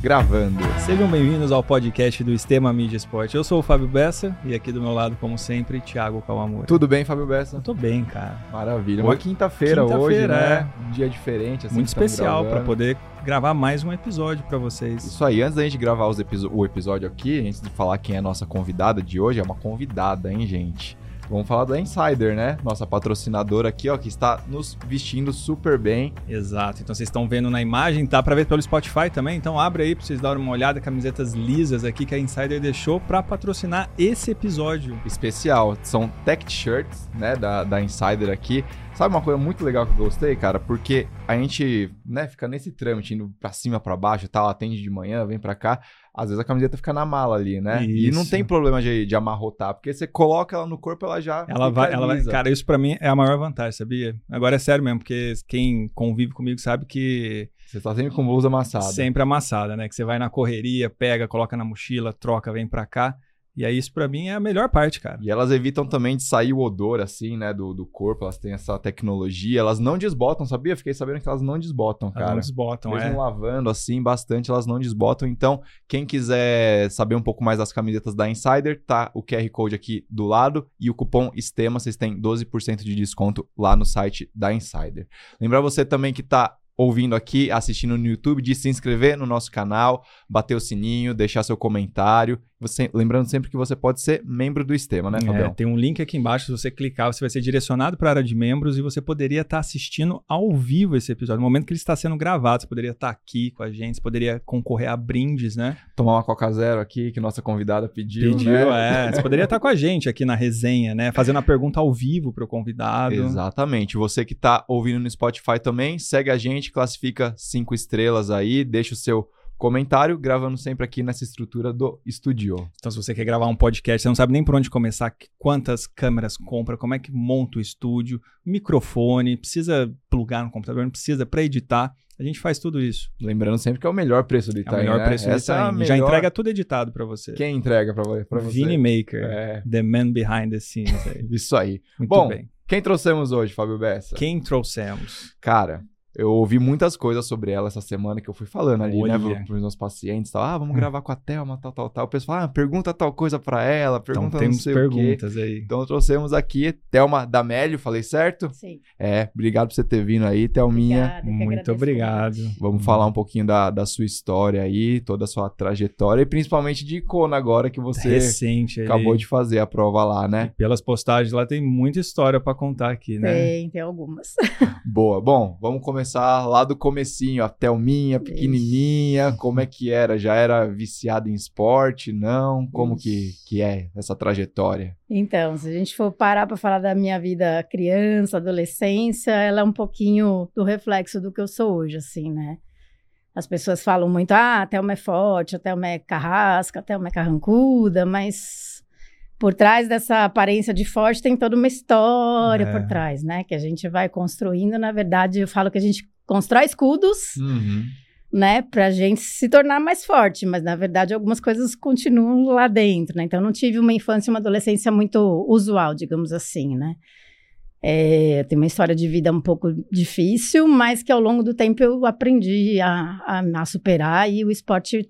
gravando. Sejam bem-vindos ao podcast do Estema Mídia Esporte. Eu sou o Fábio Bessa e aqui do meu lado, como sempre, Thiago Kawamura. Tudo bem, Fábio Bessa? Eu tô bem, cara. Maravilha. Uma quinta-feira Quinta hoje, né? é. Um dia diferente. Assim, Muito especial para poder gravar mais um episódio para vocês. Isso aí, antes da gente gravar episo- o episódio aqui, antes de falar quem é a nossa convidada de hoje, é uma convidada, hein, gente? Vamos falar da Insider, né? Nossa patrocinadora aqui, ó, que está nos vestindo super bem. Exato. Então vocês estão vendo na imagem, tá para ver pelo Spotify também. Então abre aí para vocês darem uma olhada, camisetas lisas aqui que a Insider deixou para patrocinar esse episódio. especial. São tech shirts, né, da, da Insider aqui. Sabe uma coisa muito legal que eu gostei, cara? Porque a gente, né, fica nesse trâmite, indo pra cima, pra baixo tal, atende de manhã, vem pra cá. Às vezes a camiseta fica na mala ali, né? E não Isso. tem problema de, de amarrotar, porque você coloca ela no corpo, ela já Ela vai, ela vai, cara, isso para mim é a maior vantagem, sabia? Agora é sério mesmo, porque quem convive comigo sabe que Você tá sempre com blusa amassada. Sempre amassada, né? Que você vai na correria, pega, coloca na mochila, troca, vem pra cá. E aí isso pra mim é a melhor parte, cara. E elas evitam também de sair o odor, assim, né, do, do corpo. Elas têm essa tecnologia. Elas não desbotam, sabia? Fiquei sabendo que elas não desbotam, Elas cara. não desbotam, Mesmo é. lavando assim bastante, elas não desbotam. Então, quem quiser saber um pouco mais das camisetas da Insider, tá o QR Code aqui do lado e o cupom STEMA, vocês têm 12% de desconto lá no site da Insider. Lembrar você também que tá ouvindo aqui, assistindo no YouTube, de se inscrever no nosso canal, bater o sininho, deixar seu comentário. Você, lembrando sempre que você pode ser membro do Estema, né, É, Fabião? tem um link aqui embaixo, se você clicar, você vai ser direcionado para a área de membros e você poderia estar assistindo ao vivo esse episódio. No momento que ele está sendo gravado, você poderia estar aqui com a gente, você poderia concorrer a brindes, né? Tomar uma Coca Zero aqui, que nossa convidada pediu, Pediu, né? é. Você poderia estar com a gente aqui na resenha, né? Fazendo a pergunta ao vivo para o convidado. Exatamente. Você que tá ouvindo no Spotify também, segue a gente, classifica cinco estrelas aí, deixa o seu comentário, gravando sempre aqui nessa estrutura do estúdio. Então, se você quer gravar um podcast, você não sabe nem por onde começar, quantas câmeras compra, como é que monta o estúdio, microfone, precisa plugar no computador, não precisa para editar. A gente faz tudo isso. Lembrando sempre que é o melhor preço do É Itaim, o melhor né? preço do Essa é a Itaim. Já melhor- entrega tudo editado para você. Quem entrega pra você? Vini Maker, É, the man behind the scenes. isso aí. Muito Bom, bem. Quem trouxemos hoje, Fábio Bessa? Quem trouxemos? Cara, eu ouvi muitas coisas sobre ela essa semana que eu fui falando ali, né, Olha. pro- pros meus pacientes, tal. Ah, vamos Hum. gravar com a Thelma, tal, tal, tal. O pessoal, ah, pergunta tal coisa pra ela, pergunta Então não temos sei o quê. perguntas aí. Então trouxemos aqui Thelma Damélio, falei certo? Sim. É, obrigado por você ter vindo aí, Thelminha. Obrigada, Muito obrigado. Vamos falar um pouquinho da, da sua história aí, toda a sua trajetória e principalmente de Kona agora que você Recente acabou de fazer a prova lá, né? Pelas postagens lá tem muita história para contar aqui, né? Tem, tem algumas. Boa. Bom, vamos começar lá do comecinho, a Thelminha, pequenininha, como é que era? Já era viciada em esporte? Não? Como que, que é essa trajetória? Então, se a gente for parar para falar da minha vida criança, adolescência, ela é um pouquinho do reflexo do que eu sou hoje, assim, né? As pessoas falam muito, ah, a Thelma é forte, a Thelma é carrasca, a Thelma é carrancuda, mas por trás dessa aparência de forte tem toda uma história É. por trás, né? Que a gente vai construindo. Na verdade, eu falo que a gente constrói escudos, Uhum. né, pra gente se tornar mais forte, mas na verdade algumas coisas continuam lá dentro, né? Então eu não tive uma infância e uma adolescência muito usual, digamos assim, né? É, tem uma história de vida um pouco difícil, mas que ao longo do tempo eu aprendi a, a, a superar e o esporte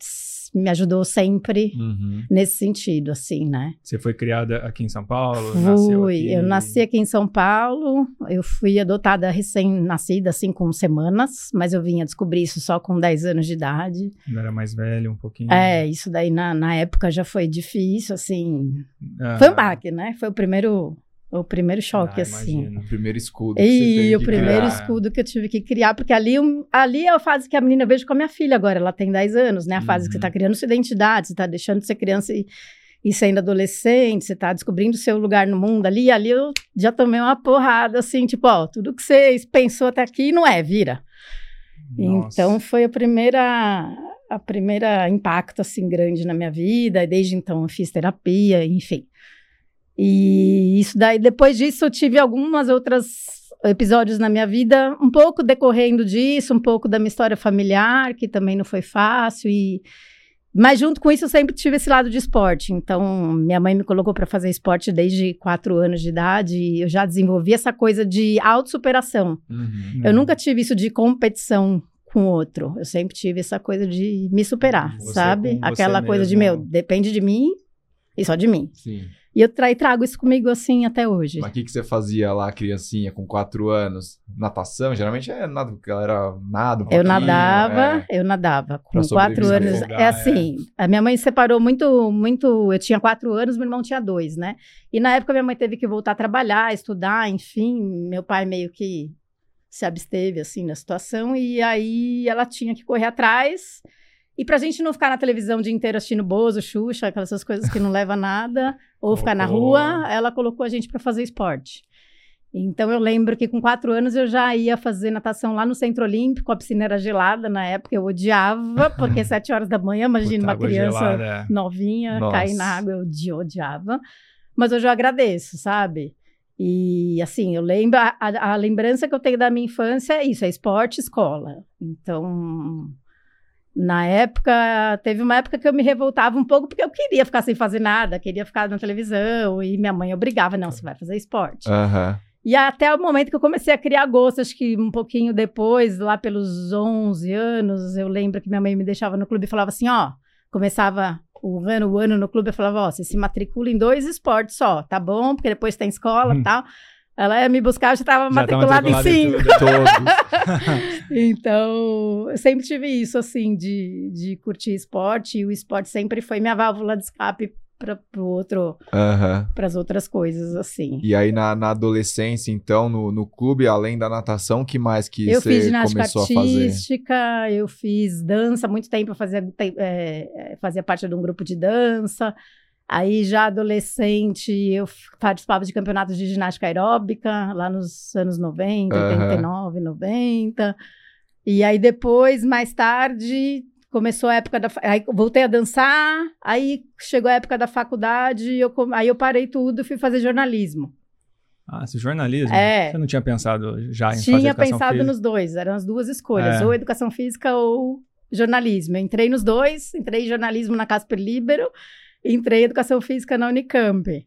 me ajudou sempre Uhum. nesse sentido, assim, né? Você foi criada aqui em São Paulo? nasceu Fui, aqui? eu nasci aqui em São Paulo, eu fui adotada recém-nascida, assim, com semanas, mas eu vim a descobrir isso só com 10 anos de idade. Quando era mais velho um pouquinho. É, isso daí na, na época já foi difícil, assim. Ah, Foi um baque, né? Foi o primeiro, o primeiro choque, ah, assim. O primeiro escudo que você E o primeiro criar. escudo que eu tive que criar, porque ali, ali é a fase que a menina vejo com a minha filha agora, ela tem 10 anos, né? A fase que você Uhum. tá criando sua identidade, você tá deixando de ser criança e, e sendo adolescente, você tá descobrindo o seu lugar no mundo ali, e ali eu já tomei uma porrada, assim, tipo, ó, tudo que você pensou até aqui não é, vira. Nossa. Então foi a primeira a primeira impacto assim grande na minha vida, e desde então eu fiz terapia, enfim. E isso daí depois disso eu tive algumas outras episódios na minha vida, um pouco decorrendo disso, um pouco da minha história familiar, que também não foi fácil e mas junto com isso eu sempre tive esse lado de esporte. Então, minha mãe me colocou para fazer esporte desde quatro anos de idade e eu já desenvolvi essa coisa de autossuperação. Uhum. Eu nunca tive isso de competição com o outro. Eu sempre tive essa coisa de me superar, Você sabe? Aquela coisa de, mesmo. meu, depende de mim e só de mim. Sim. E eu tra trago isso comigo assim até hoje. Mas o que, que você fazia lá, criancinha, com quatro anos? Natação? Geralmente é nada, a galera nada um Eu nadava, é. eu nadava. Com quatro anos. Afogar, é assim, a minha mãe separou muito, muito. Eu tinha quatro anos, meu irmão tinha dois, né? E na época minha mãe teve que voltar a trabalhar, estudar, enfim. Meu pai meio que se absteve, assim, na situação. E aí ela tinha que correr atrás. E pra gente não ficar na televisão o dia inteiro assistindo Bozo, Xuxa, aquelas coisas que não leva a nada, ou ficar na rua, ela colocou a gente pra fazer esporte. Então eu lembro que com quatro anos eu já ia fazer natação lá no Centro Olímpico, a piscina era gelada na época, eu odiava, porque sete horas da manhã, imagina Puta, uma criança gelada, é. novinha Nossa. cair na água, eu odi- odiava. Mas hoje eu agradeço, sabe? E assim, eu lembro, a, a- a lembrança que eu tenho da minha infância é isso, é esporte, escola. Então, na época, teve uma época que eu me revoltava um pouco porque eu queria ficar sem fazer nada, queria ficar na televisão e minha mãe obrigava, não, você vai fazer esporte. Aham. E até o momento que eu comecei a criar gosto, acho que um pouquinho depois, lá pelos 11 anos, eu lembro que minha mãe me deixava no clube e falava assim, ó, começava o ano, o ano no clube, eu falava, ó, você se matricula em dois esportes só, tá bom? Porque depois tem escola e Hum. tal. Ela ia me buscar, eu já estava matriculada em cinco. Então, eu sempre tive isso, assim, de, de curtir esporte, e o esporte sempre foi minha válvula de escape para outro, Aham. para as outras coisas, assim. E aí na, na adolescência, então, no, no clube, além da natação, que mais que eu você fiz ginástica começou a fazer? artística, eu fiz dança há muito tempo, eu fazia, é, é, fazia parte de um grupo de dança. Aí, já adolescente, eu participava de campeonatos de ginástica aeróbica, lá nos anos 90, Aham. 89, 90. E aí, depois, mais tarde, começou a época da. Aí, eu voltei a dançar, aí chegou a época da faculdade, eu, aí eu parei tudo e fui fazer jornalismo. Ah, esse jornalismo? É. Você não tinha pensado já em fazer Tinha pensado física? nos dois, eram as duas escolhas, É. ou educação física ou jornalismo. Eu entrei nos dois, entrei em jornalismo na Casper Libero, entrei em educação física na Unicamp.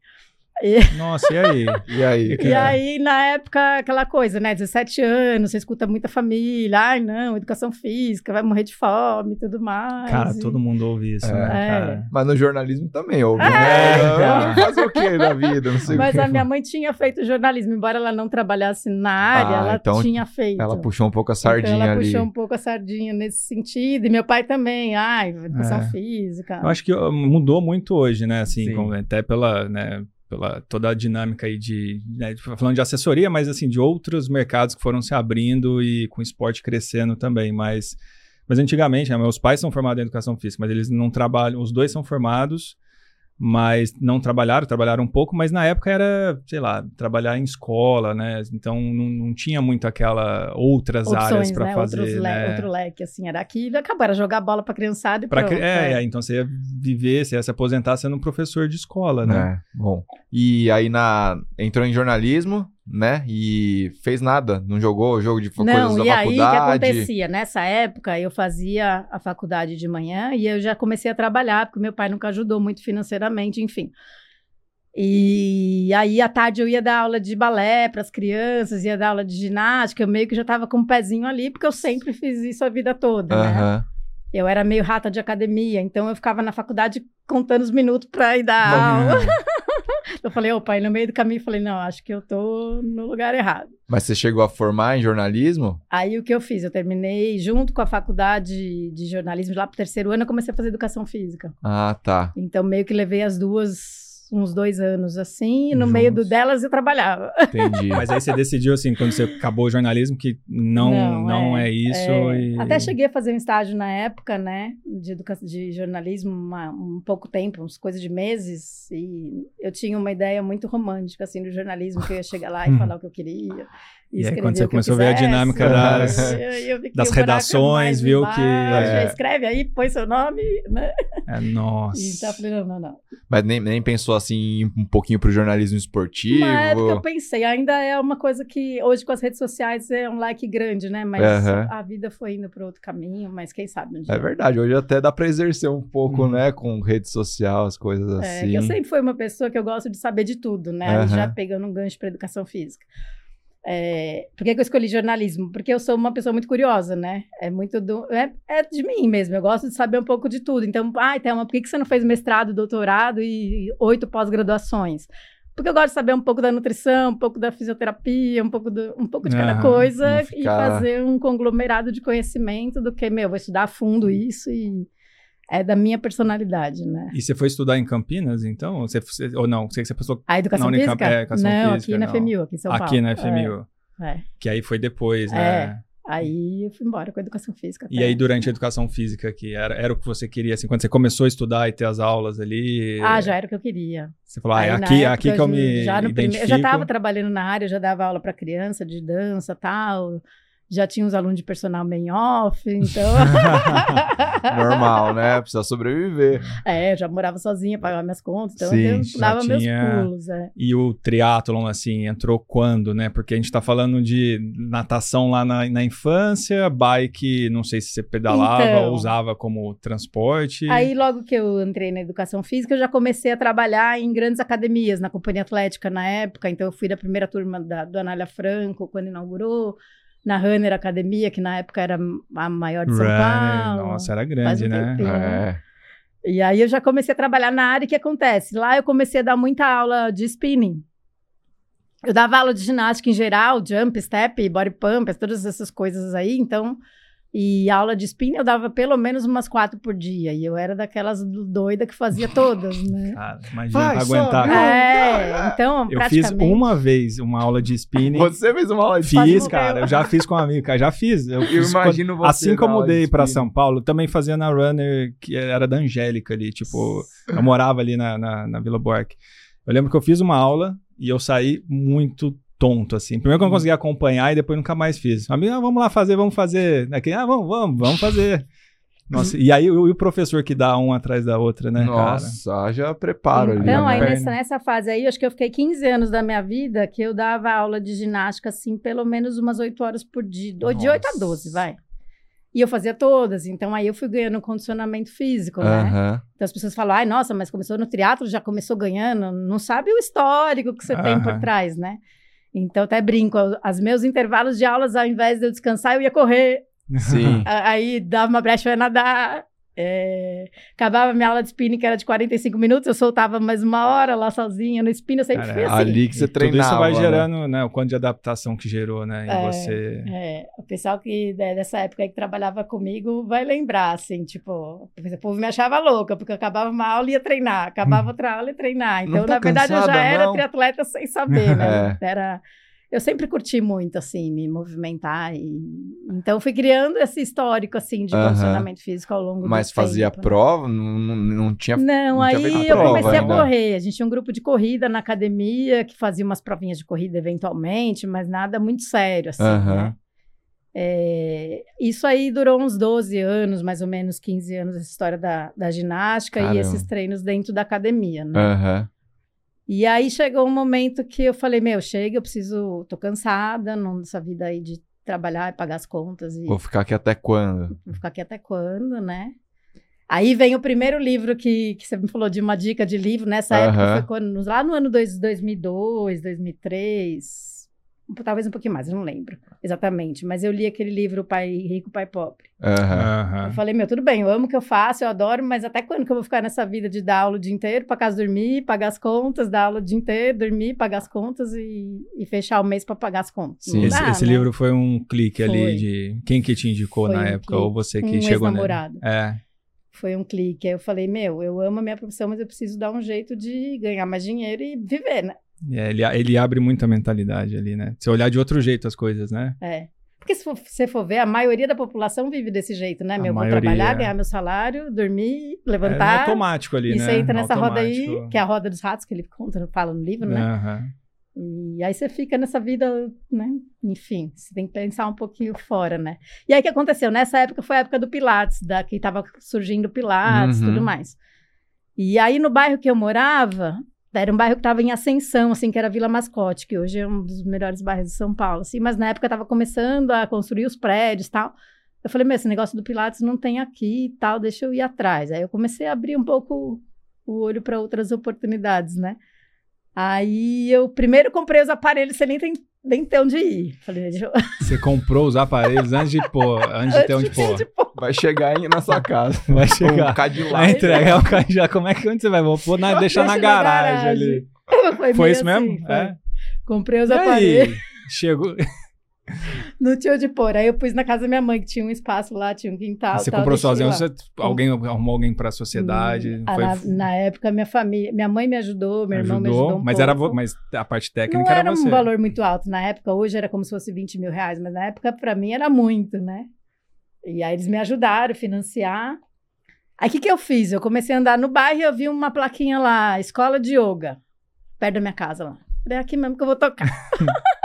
Nossa, e aí? E aí? E aí, na época, aquela coisa, né? 17 anos, você escuta muita família, ai não, educação física, vai morrer de fome e tudo mais. Cara, E- todo mundo ouve isso, É. né, É. cara? Mas no jornalismo também, ouve. É, né? então. Fazer o que da vida? Não sei Mas o a minha mãe tinha feito jornalismo, embora ela não trabalhasse na área, Ah, ela então tinha feito. Ela puxou um pouco a sardinha então ela ali. puxou um pouco a sardinha nesse sentido. E meu pai também, ai, educação É. física. Eu acho que mudou muito hoje, né? Assim, Sim. como- até pela, né, pela toda a dinâmica aí de, né, falando de assessoria, mas assim, de outros mercados que foram se abrindo e com o esporte crescendo também. Mas, mas antigamente, né, meus pais são formados em educação física, mas eles não trabalham, os dois são formados, mas não trabalharam, trabalharam um pouco, mas na época era, sei lá, trabalhar em escola, né? Então não, não tinha muito aquela outras áreas Opções, para né? fazer, Outros le- né? Outro leque, assim, era aquilo. Acabou, era jogar bola pra criançada e Pra, pronto. é, é. é, então você ia viver, você ia se aposentar sendo um professor de escola, né? É, bom. E aí na entrou em jornalismo, né? E fez nada, não jogou jogo de coisas Não, da e aí o que faculdade. acontecia? Nessa época, eu fazia a faculdade de manhã e eu já comecei a trabalhar, porque meu pai nunca ajudou muito financeiramente, enfim. E aí, à tarde, eu ia dar aula de balé para as crianças, ia dar aula de ginástica, eu meio que já estava com um pezinho ali, porque eu sempre fiz isso a vida toda, né? Aham. Eu era meio rata de academia, então eu ficava na faculdade contando os minutos para ir dar aula. Eu falei, ô pai, no meio do caminho, eu falei, não, acho que eu tô no lugar errado. Mas você chegou a formar em jornalismo? Aí o que eu fiz? Eu terminei junto com a faculdade de jornalismo, lá pro terceiro ano, eu comecei a fazer educação física. Ah, tá. Então, meio que levei as duas uns dois anos assim, e no meio do Juntos. delas eu trabalhava. Entendi. Mas aí você decidiu, assim, quando você acabou o jornalismo, que não, não, é, isso. É, e- Até cheguei a fazer um estágio na época, né, de, educa... de jornalismo, uma- um pouco tempo, uns coisas de meses, e eu tinha uma ideia muito romântica, assim, do jornalismo, que eu ia chegar lá e falar o que eu queria. E aí, quando você o começou a ver a dinâmica das- das o redações, viu embaixo, que- É. Escreve aí, põe seu nome, né? É, nossa. Então falei, não, não, não. Mas nem, nem pensou assim um pouquinho pro jornalismo esportivo? Uma época eu pensei, ainda é uma coisa que hoje com as redes sociais é um like grande, né? Mas Aham. a vida foi indo para outro caminho, mas quem sabe um dia. É verdade, hoje até dá pra exercer um pouco, Uhum. né, com rede social, as coisas É, assim. que eu sempre fui uma pessoa que eu gosto de saber de tudo, né? Aham. Já pegando um gancho para educação física. É, por que, que eu escolhi jornalismo? Porque eu sou uma pessoa muito curiosa, né? É muito do. É, é de mim mesmo. Eu gosto de saber um pouco de tudo. Então, ai, ah, Thelma, por que, que você não fez mestrado, doutorado e oito pós-graduações? Porque eu gosto de saber um pouco da nutrição, um pouco da fisioterapia, um pouco, do, um pouco de cada ah, coisa ficar... e fazer um conglomerado de conhecimento do que, meu, vou estudar a fundo isso e é da minha personalidade, né? E você foi estudar em Campinas, então? Você, ou não? Você, você passou a educação na física? É, educação não, física, aqui na FMU, aqui em São Paulo. Aqui na FMU. É. é. Que aí foi depois, né? É. Aí eu fui embora com a educação física. E aí, durante a educação física, que era, era o que você queria, assim, quando você começou a estudar e ter as aulas ali? Ah, já era o que eu queria. Você falou, ah, é aqui, aqui que eu me já no primeiro, Eu já estava trabalhando na área, já dava aula para criança de dança tal já tinha uns alunos de personal main off, então. Normal, né? Precisa sobreviver. É, eu já morava sozinha, pagava minhas contas, então Sim, eu dava meus pulos. É. E o triatlon, assim, entrou quando, né? Porque a gente tá falando de natação lá na, na infância, bike, não sei se você pedalava então, ou usava como transporte. Aí, logo que eu entrei na educação física, eu já comecei a trabalhar em grandes academias, na Companhia Atlética na época, então eu fui da primeira turma da, do Anália Franco, quando inaugurou na Runner Academia, que na época era a maior de São Runner, Paulo. Nossa, era grande, um né? Tempinho, é. E aí eu já comecei a trabalhar na área e o que acontece? Lá eu comecei a dar muita aula de spinning. Eu dava aula de ginástica em geral, jump, step, body pump, todas essas coisas aí, então e aula de spin eu dava pelo menos umas quatro por dia. E eu era daquelas doida que fazia todas, né? Cara, imagina Vai, aguentar. Só, é, então, Eu fiz uma vez uma aula de spinning. Você fez uma aula de spinning? Fiz, cara. Eu já fiz com um amigo, cara. Já fiz. Eu, eu imagino você. Assim que eu mudei pra São Paulo, também fazia na Runner, que era da Angélica ali. Tipo, eu morava ali na, na, na Vila Bork. Eu lembro que eu fiz uma aula e eu saí muito tonto, assim. Primeiro que eu não uhum. consegui acompanhar e depois nunca mais fiz. Amigo, ah, vamos lá fazer, vamos fazer. Aqui, ah, vamos, vamos, vamos fazer. Nossa, e aí o, o, professor que dá um atrás da outra, né, Nossa, cara? já preparo então, ali. Então, aí nessa, nessa, fase aí, acho que eu fiquei 15 anos da minha vida que eu dava aula de ginástica, assim, pelo menos umas 8 horas por dia. Nossa. De 8 a 12, vai. E eu fazia todas, então aí eu fui ganhando condicionamento físico, né? Então as pessoas falam, ai, nossa, mas começou no triatlo, já começou ganhando, não sabe o histórico que você tem por trás, né? Então, até brinco, os meus intervalos de aulas, ao invés de eu descansar, eu ia correr. Sim. Aí dava uma brecha, eu ia nadar. É... Acabava minha aula de spinning, que era de 45 minutos, eu soltava mais uma hora lá sozinha no spinning, eu sempre Cara, fui assim. Ali que você treinava. Tudo isso vai né? gerando, né? O quanto de adaptação que gerou, né? Em é, você. É, o pessoal que né, dessa época que trabalhava comigo vai lembrar, assim, tipo, o povo me achava louca, porque eu acabava uma aula e ia treinar, acabava outra aula e ia treinar. Então, na verdade, cansada, eu já era não. triatleta sem saber, né? É. Era eu sempre curti muito, assim, me movimentar. E... Então, fui criando esse histórico, assim, de condicionamento físico ao longo Mas do fazia tempo. prova? Não, não, não tinha Não, não aí tinha eu comecei ainda. a correr. A gente tinha um grupo de corrida na academia que fazia umas provinhas de corrida eventualmente, mas nada muito sério, assim, né? É, isso aí durou uns 12 anos, mais ou menos 15 anos, essa história da, da ginástica Caramba. e esses treinos dentro da academia, né? Uhum. E aí chegou um momento que eu falei, meu, chega, eu preciso, tô cansada nessa vida aí de trabalhar e pagar as contas. E... Vou ficar aqui até quando? Vou ficar aqui até quando, né? Aí vem o primeiro livro que, que você me falou de uma dica de livro, nessa uhum. época foi quando, lá no ano dois, 2002, 2003, talvez um pouquinho mais, eu não lembro exatamente, mas eu li aquele livro Pai Rico, Pai Pobre. Uhum. Eu falei, meu, tudo bem, eu amo o que eu faço, eu adoro, mas até quando que eu vou ficar nessa vida de dar aula o dia inteiro, para casa dormir, pagar as contas, dar aula o dia inteiro, dormir, pagar as contas e, e fechar o mês para pagar as contas? Sim, esse, esse né? livro foi um clique foi. ali de quem que te indicou foi na um época, clique. ou você que um chegou namorado. É. Foi um clique. Aí eu falei, meu, eu amo a minha profissão, mas eu preciso dar um jeito de ganhar mais dinheiro e viver, né? É, ele, ele abre muita mentalidade ali, né? Se olhar de outro jeito as coisas, né? É. Porque se você for ver, a maioria da população vive desse jeito, né? Meu, vou trabalhar, é. ganhar meu salário, dormir, levantar. É automático ali, e né? E você entra nessa roda aí, que é a roda dos ratos, que ele conta, fala no livro, né? Uhum. E aí você fica nessa vida, né? Enfim, você tem que pensar um pouquinho fora, né? E aí o que aconteceu? Nessa época foi a época do Pilates, da, que estava surgindo Pilates e uhum. tudo mais. E aí no bairro que eu morava, era um bairro que estava em ascensão, assim, que era Vila Mascote, que hoje é um dos melhores bairros de São Paulo, assim, mas na época estava começando a construir os prédios tal. Eu falei, meu, esse negócio do Pilates não tem aqui e tal, deixa eu ir atrás. Aí eu comecei a abrir um pouco o olho para outras oportunidades, né? Aí eu primeiro comprei os aparelhos, você nem tem nem ter onde ir. Falei, eu... Você comprou os aparelhos antes de pôr, antes de ter onde pôr. de pôr. Vai chegar aí na sua casa. Vai Um chegar. Cadillac. Vai entregar o já. Como é que onde você vai? Vou pôr na, deixar na Deixa garagem, ali. Foi, Foi isso mesmo? assim, foi. É. Comprei os E aparelhos. aí? Chegou. Não tinha onde pôr. Aí eu pus na casa da minha mãe, que tinha um espaço lá, tinha um quintal. você tal, comprou sozinho, você, alguém arrumou alguém pra sociedade? Ah, foi, na, na época, minha família, minha mãe me ajudou, meu irmão me ajudou um mas era pouco. vo- mas a parte técnica Não era era você. um valor muito alto na época, hoje era como se fosse 20 mil reais, mas na época pra mim era muito, né? E aí eles me ajudaram a financiar. Aí o que, que eu fiz? Eu comecei a andar no bairro e eu vi uma plaquinha lá, escola de yoga, perto da minha casa lá. Falei, é aqui mesmo que eu vou tocar.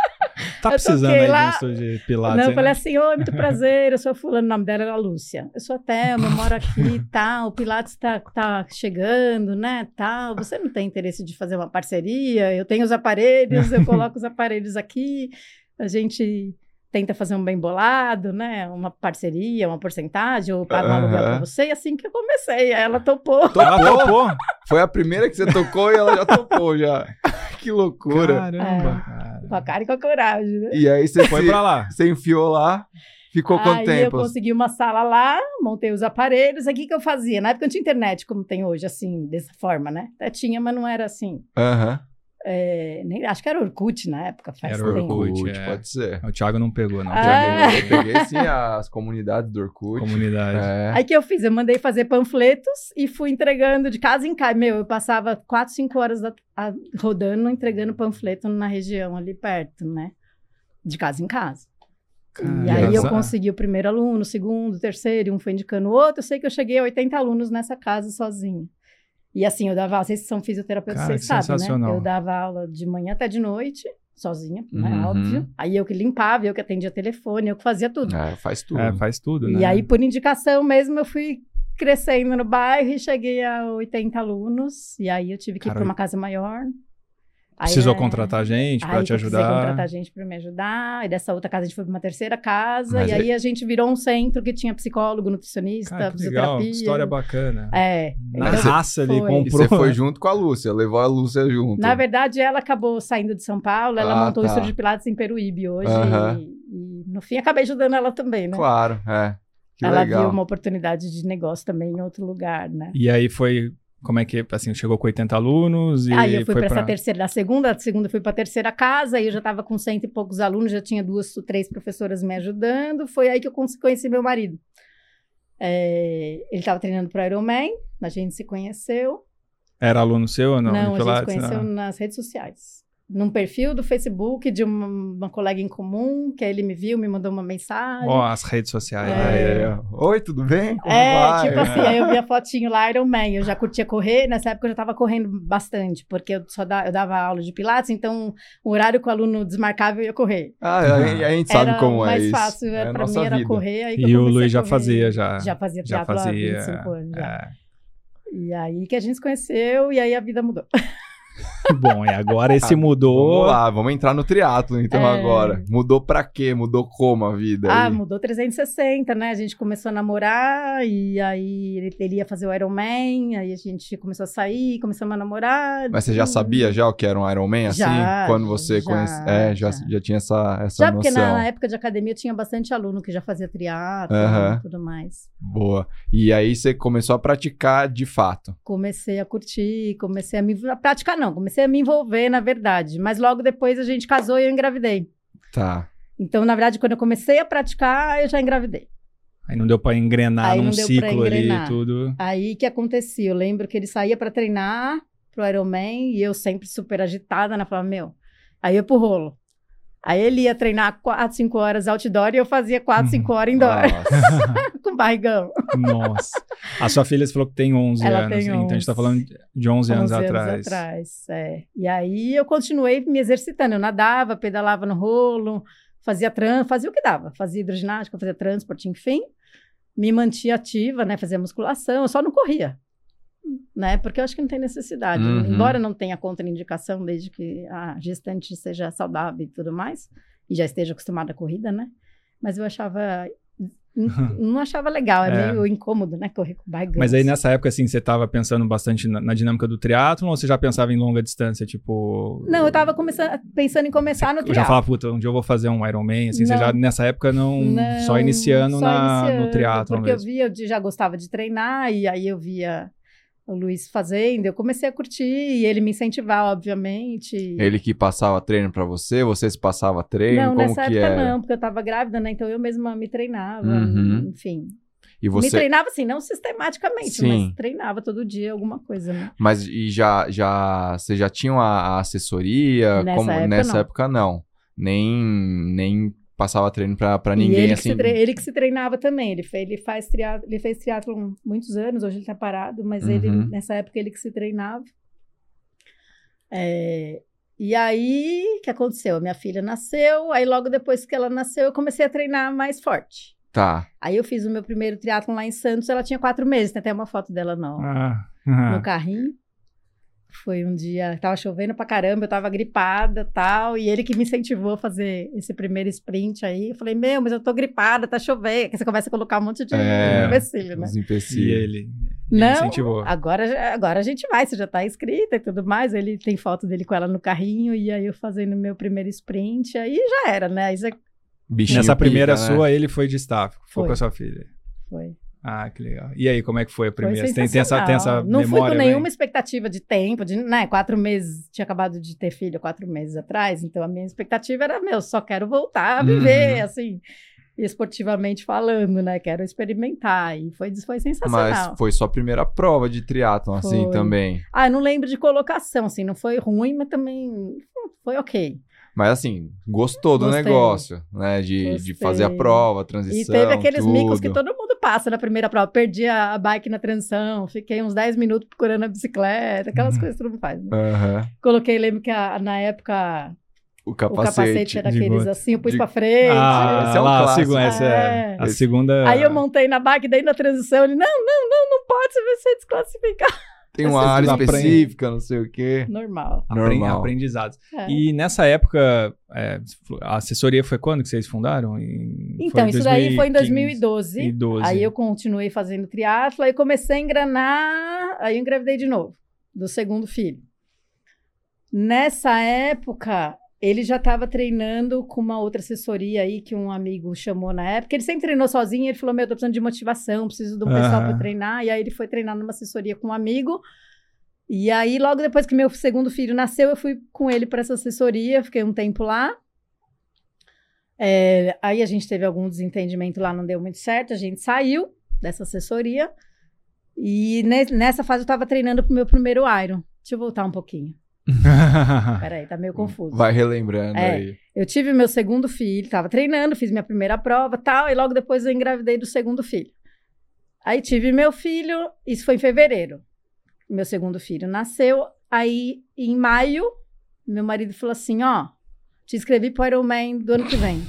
Tá precisando aí lá. de estúdio de pilates. Não, eu falei assim, oi, muito prazer, eu sou fulano, o nome dela era Lúcia. Eu sou a Thelma, eu moro aqui e tal, o Pilates tá, tá chegando, né, tal. Você não tem interesse de fazer uma parceria? Eu tenho os aparelhos, eu coloco os aparelhos aqui, a gente tenta fazer um bem bolado, né, uma parceria, uma porcentagem, ou pago um aluguel pra você, e assim que eu comecei. Aí ela topou. Ela Topou? topou? Foi a primeira que você tocou e ela já topou já. que loucura. Caramba, É. Com a cara e com a coragem, né? E aí você, Foi se- pra lá. você enfiou lá, ficou quanto Aí tempo? eu consegui uma sala lá, montei os aparelhos. Aí o que, que eu fazia? Na época não tinha internet como tem hoje, assim, dessa forma, né? Até tinha, mas não era assim. Aham. É, nem, acho que era Orkut na época, faz Era tempo. Orkut. É. pode ser. O Thiago não pegou, não. Ah. Eu peguei sim as comunidades do Orkut. Comunidade. É. Aí o que eu fiz? Eu mandei fazer panfletos e fui entregando de casa em casa. Meu, eu passava quatro, cinco horas a- a- rodando, entregando panfleto na região ali perto, né? De casa em casa. E aí eu consegui o primeiro aluno, o segundo, o terceiro, e um foi indicando o outro. Eu sei que eu cheguei a 80 alunos nessa casa sozinha. E assim, eu dava aula, vocês que são fisioterapeutas, Cara, vocês sabem, né? sensacional. Eu dava aula de manhã até de noite, sozinha, né? Uhum. Óbvio. Aí eu que limpava, eu que atendia telefone, eu que fazia tudo. É, faz tudo. É, faz tudo, né? E aí, por indicação mesmo, eu fui crescendo no bairro e cheguei a 80 alunos. E aí eu tive que ir Cara, para uma casa maior. Aí, Precisou é, contratar gente pra Aí te ajudar. contratar gente para me ajudar. E dessa outra casa a gente foi para uma terceira casa. Mas e aí a gente virou um centro que tinha psicólogo, nutricionista, Cara, que legal. fisioterapia. História bacana. É. Na então, raça ali, foi. E comprou. você foi junto com a Lúcia, levou a Lúcia junto. Na verdade, ela acabou saindo de São Paulo, ela Ah, montou tá. o estúdio de Pilates em Peruíbe hoje. Aham. E, e, no fim acabei ajudando ela também, né? Claro, é. Que ela legal. viu uma oportunidade de negócio também em outro lugar, né? E aí foi. Como é que, assim, chegou com 80 alunos e aí eu fui para pra... essa terceira, da segunda, da segunda fui para a terceira casa, aí eu já estava com cento e poucos alunos, já tinha duas, três professoras me ajudando. Foi aí que eu con- conheci meu marido. É, ele estava treinando para Ironman, a gente se conheceu. Era aluno seu ou não? Não, a gente Pilates? se conheceu Ah. nas redes sociais. Num perfil do Facebook de uma, uma colega em comum, que aí ele me viu, me mandou uma mensagem. Ó, as redes sociais. É. Oi, tudo bem? Como É, vai? tipo assim, aí eu vi a fotinho lá, Iron Man, eu já curtia correr, nessa época eu já tava correndo bastante, porque eu só da, eu dava aula de pilates, então o horário que o aluno desmarcava eu ia correr. Ah, a, a gente sabe era como é mais isso. fácil, é era, pra mim era vida. correr, aí que E o Luiz já fazia, já. Já fazia Já triatlo há fazia. 25 anos, já. é. E aí que a gente se conheceu, e aí a vida mudou. Bom, e agora esse Ah, mudou. Vamos lá, vamos entrar no triatlo então É. agora. Mudou pra quê? Mudou como a vida? Ah, aí? mudou 360, né? A gente começou a namorar e aí ele, ele ia fazer o Ironman, aí a gente começou a sair, começamos a namorar. Mas você já sabia já o que era um Iron Man assim? Já, quando você já, conhece... É, já, já. já tinha essa, essa Já porque noção. na época de academia tinha bastante aluno que já fazia triatlo Aham. e tudo mais. Boa. E aí você começou a praticar de fato. Comecei a curtir, comecei a me a praticar não, comecei a me envolver na verdade, mas logo depois a gente casou e eu engravidei. Tá. Então, na verdade, quando eu comecei a praticar, eu já engravidei. Aí não deu pra engrenar Aí num ciclo ali e tudo. Aí que acontecia? Eu lembro que ele saía para treinar pro Ironman e eu sempre super agitada, né? Falava, meu. Aí eu pro rolo. Aí ele ia treinar 4, 5 horas outdoor e eu fazia 4, 5 horas indoor. com barrigão. Nossa. A sua filha falou que tem 11 Ela anos. tem Então a gente tá 11. falando de 11 anos 11 atrás. atrás, é. E aí eu continuei me exercitando. Eu nadava, pedalava no rolo, fazia trans, fazia o que dava. Fazia hidroginástica, fazia transporte, enfim. Me mantia ativa, né? Fazia musculação, eu só não corria. Né? Porque eu acho que não tem necessidade. Uhum. Embora não tenha contraindicação, desde que a gestante seja saudável e tudo mais, e já esteja acostumada à corrida, né? Mas eu achava não achava legal, é, É. meio incômodo, né? Correr com barriga. Mas aí nessa época, assim, você tava pensando bastante na, na dinâmica do triatlon ou você já pensava em longa distância, tipo... Não, eu tava começando, pensando em começar no Eu já triatlo. falava, puta, um dia eu vou fazer um Ironman, assim, você Não. já nessa época não, Não, só iniciando só na, iniciando, no triatlon Porque mesmo. eu via, eu já gostava de treinar, e aí eu via o Luiz fazendo, eu comecei a curtir, e ele me incentivar, obviamente. Ele que passava treino pra você, você se passava treino, não, como nessa que época era? não, porque eu tava grávida, né? Então eu mesma me treinava, Uhum. enfim. E Me você, treinava assim, não sistematicamente, Sim. mas treinava todo dia alguma coisa, né? mas e já, já, você já tinha a, a assessoria? Nessa como, época, nessa não. época não. Nem, nem passava treino e ninguém ele, assim. que tre- ele que se treinava também, ele, fez, ele, faz triatlo, ele fez triatlon muitos anos, hoje ele tá parado, mas ele, Uhum. nessa época, ele que se treinava. É, e aí, o que aconteceu? Minha filha nasceu, aí logo depois que ela nasceu, eu comecei a treinar mais forte. Tá. Aí eu fiz o meu primeiro triatlon lá em Santos, ela tinha quatro meses, tem até uma foto dela no, Ah, ah. no carrinho. Foi um dia, tava chovendo pra caramba, eu tava gripada tal, e ele que me incentivou a fazer esse primeiro sprint aí. Eu falei, meu, mas eu tô gripada, tá chovendo. Aí você começa a colocar um monte de É, empecilho, né? Os E empecilhos. ele, ele Não, incentivou. agora, agora a gente vai, você já tá inscrita e tudo mais. Ele tem foto dele com ela no carrinho, e aí eu fazendo meu primeiro sprint, aí já era, né? Aí você Bichinho Nessa primeira pica, né? sua, ele foi de staff, foi, Foi. com a sua filha. foi. Ah, que legal. E aí, como é que foi a Foi primeira? Você tem, tem essa, tem essa. Não fui memória, com bem? nenhuma expectativa de tempo, de, né, quatro meses, tinha acabado de ter filho quatro meses atrás, então a minha expectativa era, meu, só quero voltar a viver, Uhum. assim, esportivamente falando, né, quero experimentar, e foi, foi sensacional. Mas foi sua primeira prova de triatlon, assim, Foi. também. Ah, eu não lembro de colocação, assim, não foi ruim, mas também foi ok. Mas assim, gostou do Gostei. negócio, né? De, de fazer a prova, a E transição. teve aqueles tudo. micos que todo mundo passa na primeira prova. Perdi a, a bike na transição, fiquei uns 10 minutos procurando a bicicleta, aquelas Uhum. coisas que todo mundo faz. né? Aham. Coloquei, lembro que a- na época O o capacete. capacete era de aqueles gota. assim, eu pus De- pra frente. Ah, Esse é um lá, a clássico. segunda, essa é É. a segunda... Aí eu montei na bike, daí na transição, ele, não, não, não, não pode, você vai ser desclassificado. Tem uma área aprende- específica, não sei o quê. Normal. Apren- Normal. aprendizados. É. E nessa época, é, a assessoria foi quando que vocês fundaram? Em- Então, isso daí foi em 2015, 2012. 2012. Aí eu continuei fazendo triatlo, aí comecei a engrenar, aí eu engravidei de novo, do segundo filho. Nessa época, ele já estava treinando com uma outra assessoria aí que um amigo chamou na época. Ele sempre treinou sozinho, ele falou: Meu, tô precisando de motivação, preciso de um pessoal Aham. para treinar. E aí ele foi treinar numa assessoria com um amigo. E aí, logo depois que meu segundo filho nasceu, eu fui com ele para essa assessoria, fiquei um tempo lá. É, aí a gente teve algum desentendimento lá, não deu muito certo, a gente saiu dessa assessoria. E ne- nessa fase eu estava treinando pro meu primeiro Iron. Deixa eu voltar um pouquinho. Peraí, tá meio confuso. Vai relembrando É. aí. Eu tive meu segundo filho, tava treinando, fiz minha primeira prova tal, e logo depois eu engravidei do segundo filho. Aí tive meu filho, isso foi em fevereiro. Meu segundo filho nasceu, aí em maio, meu marido falou assim: ó, te inscrevi pro Ironman do ano que vem.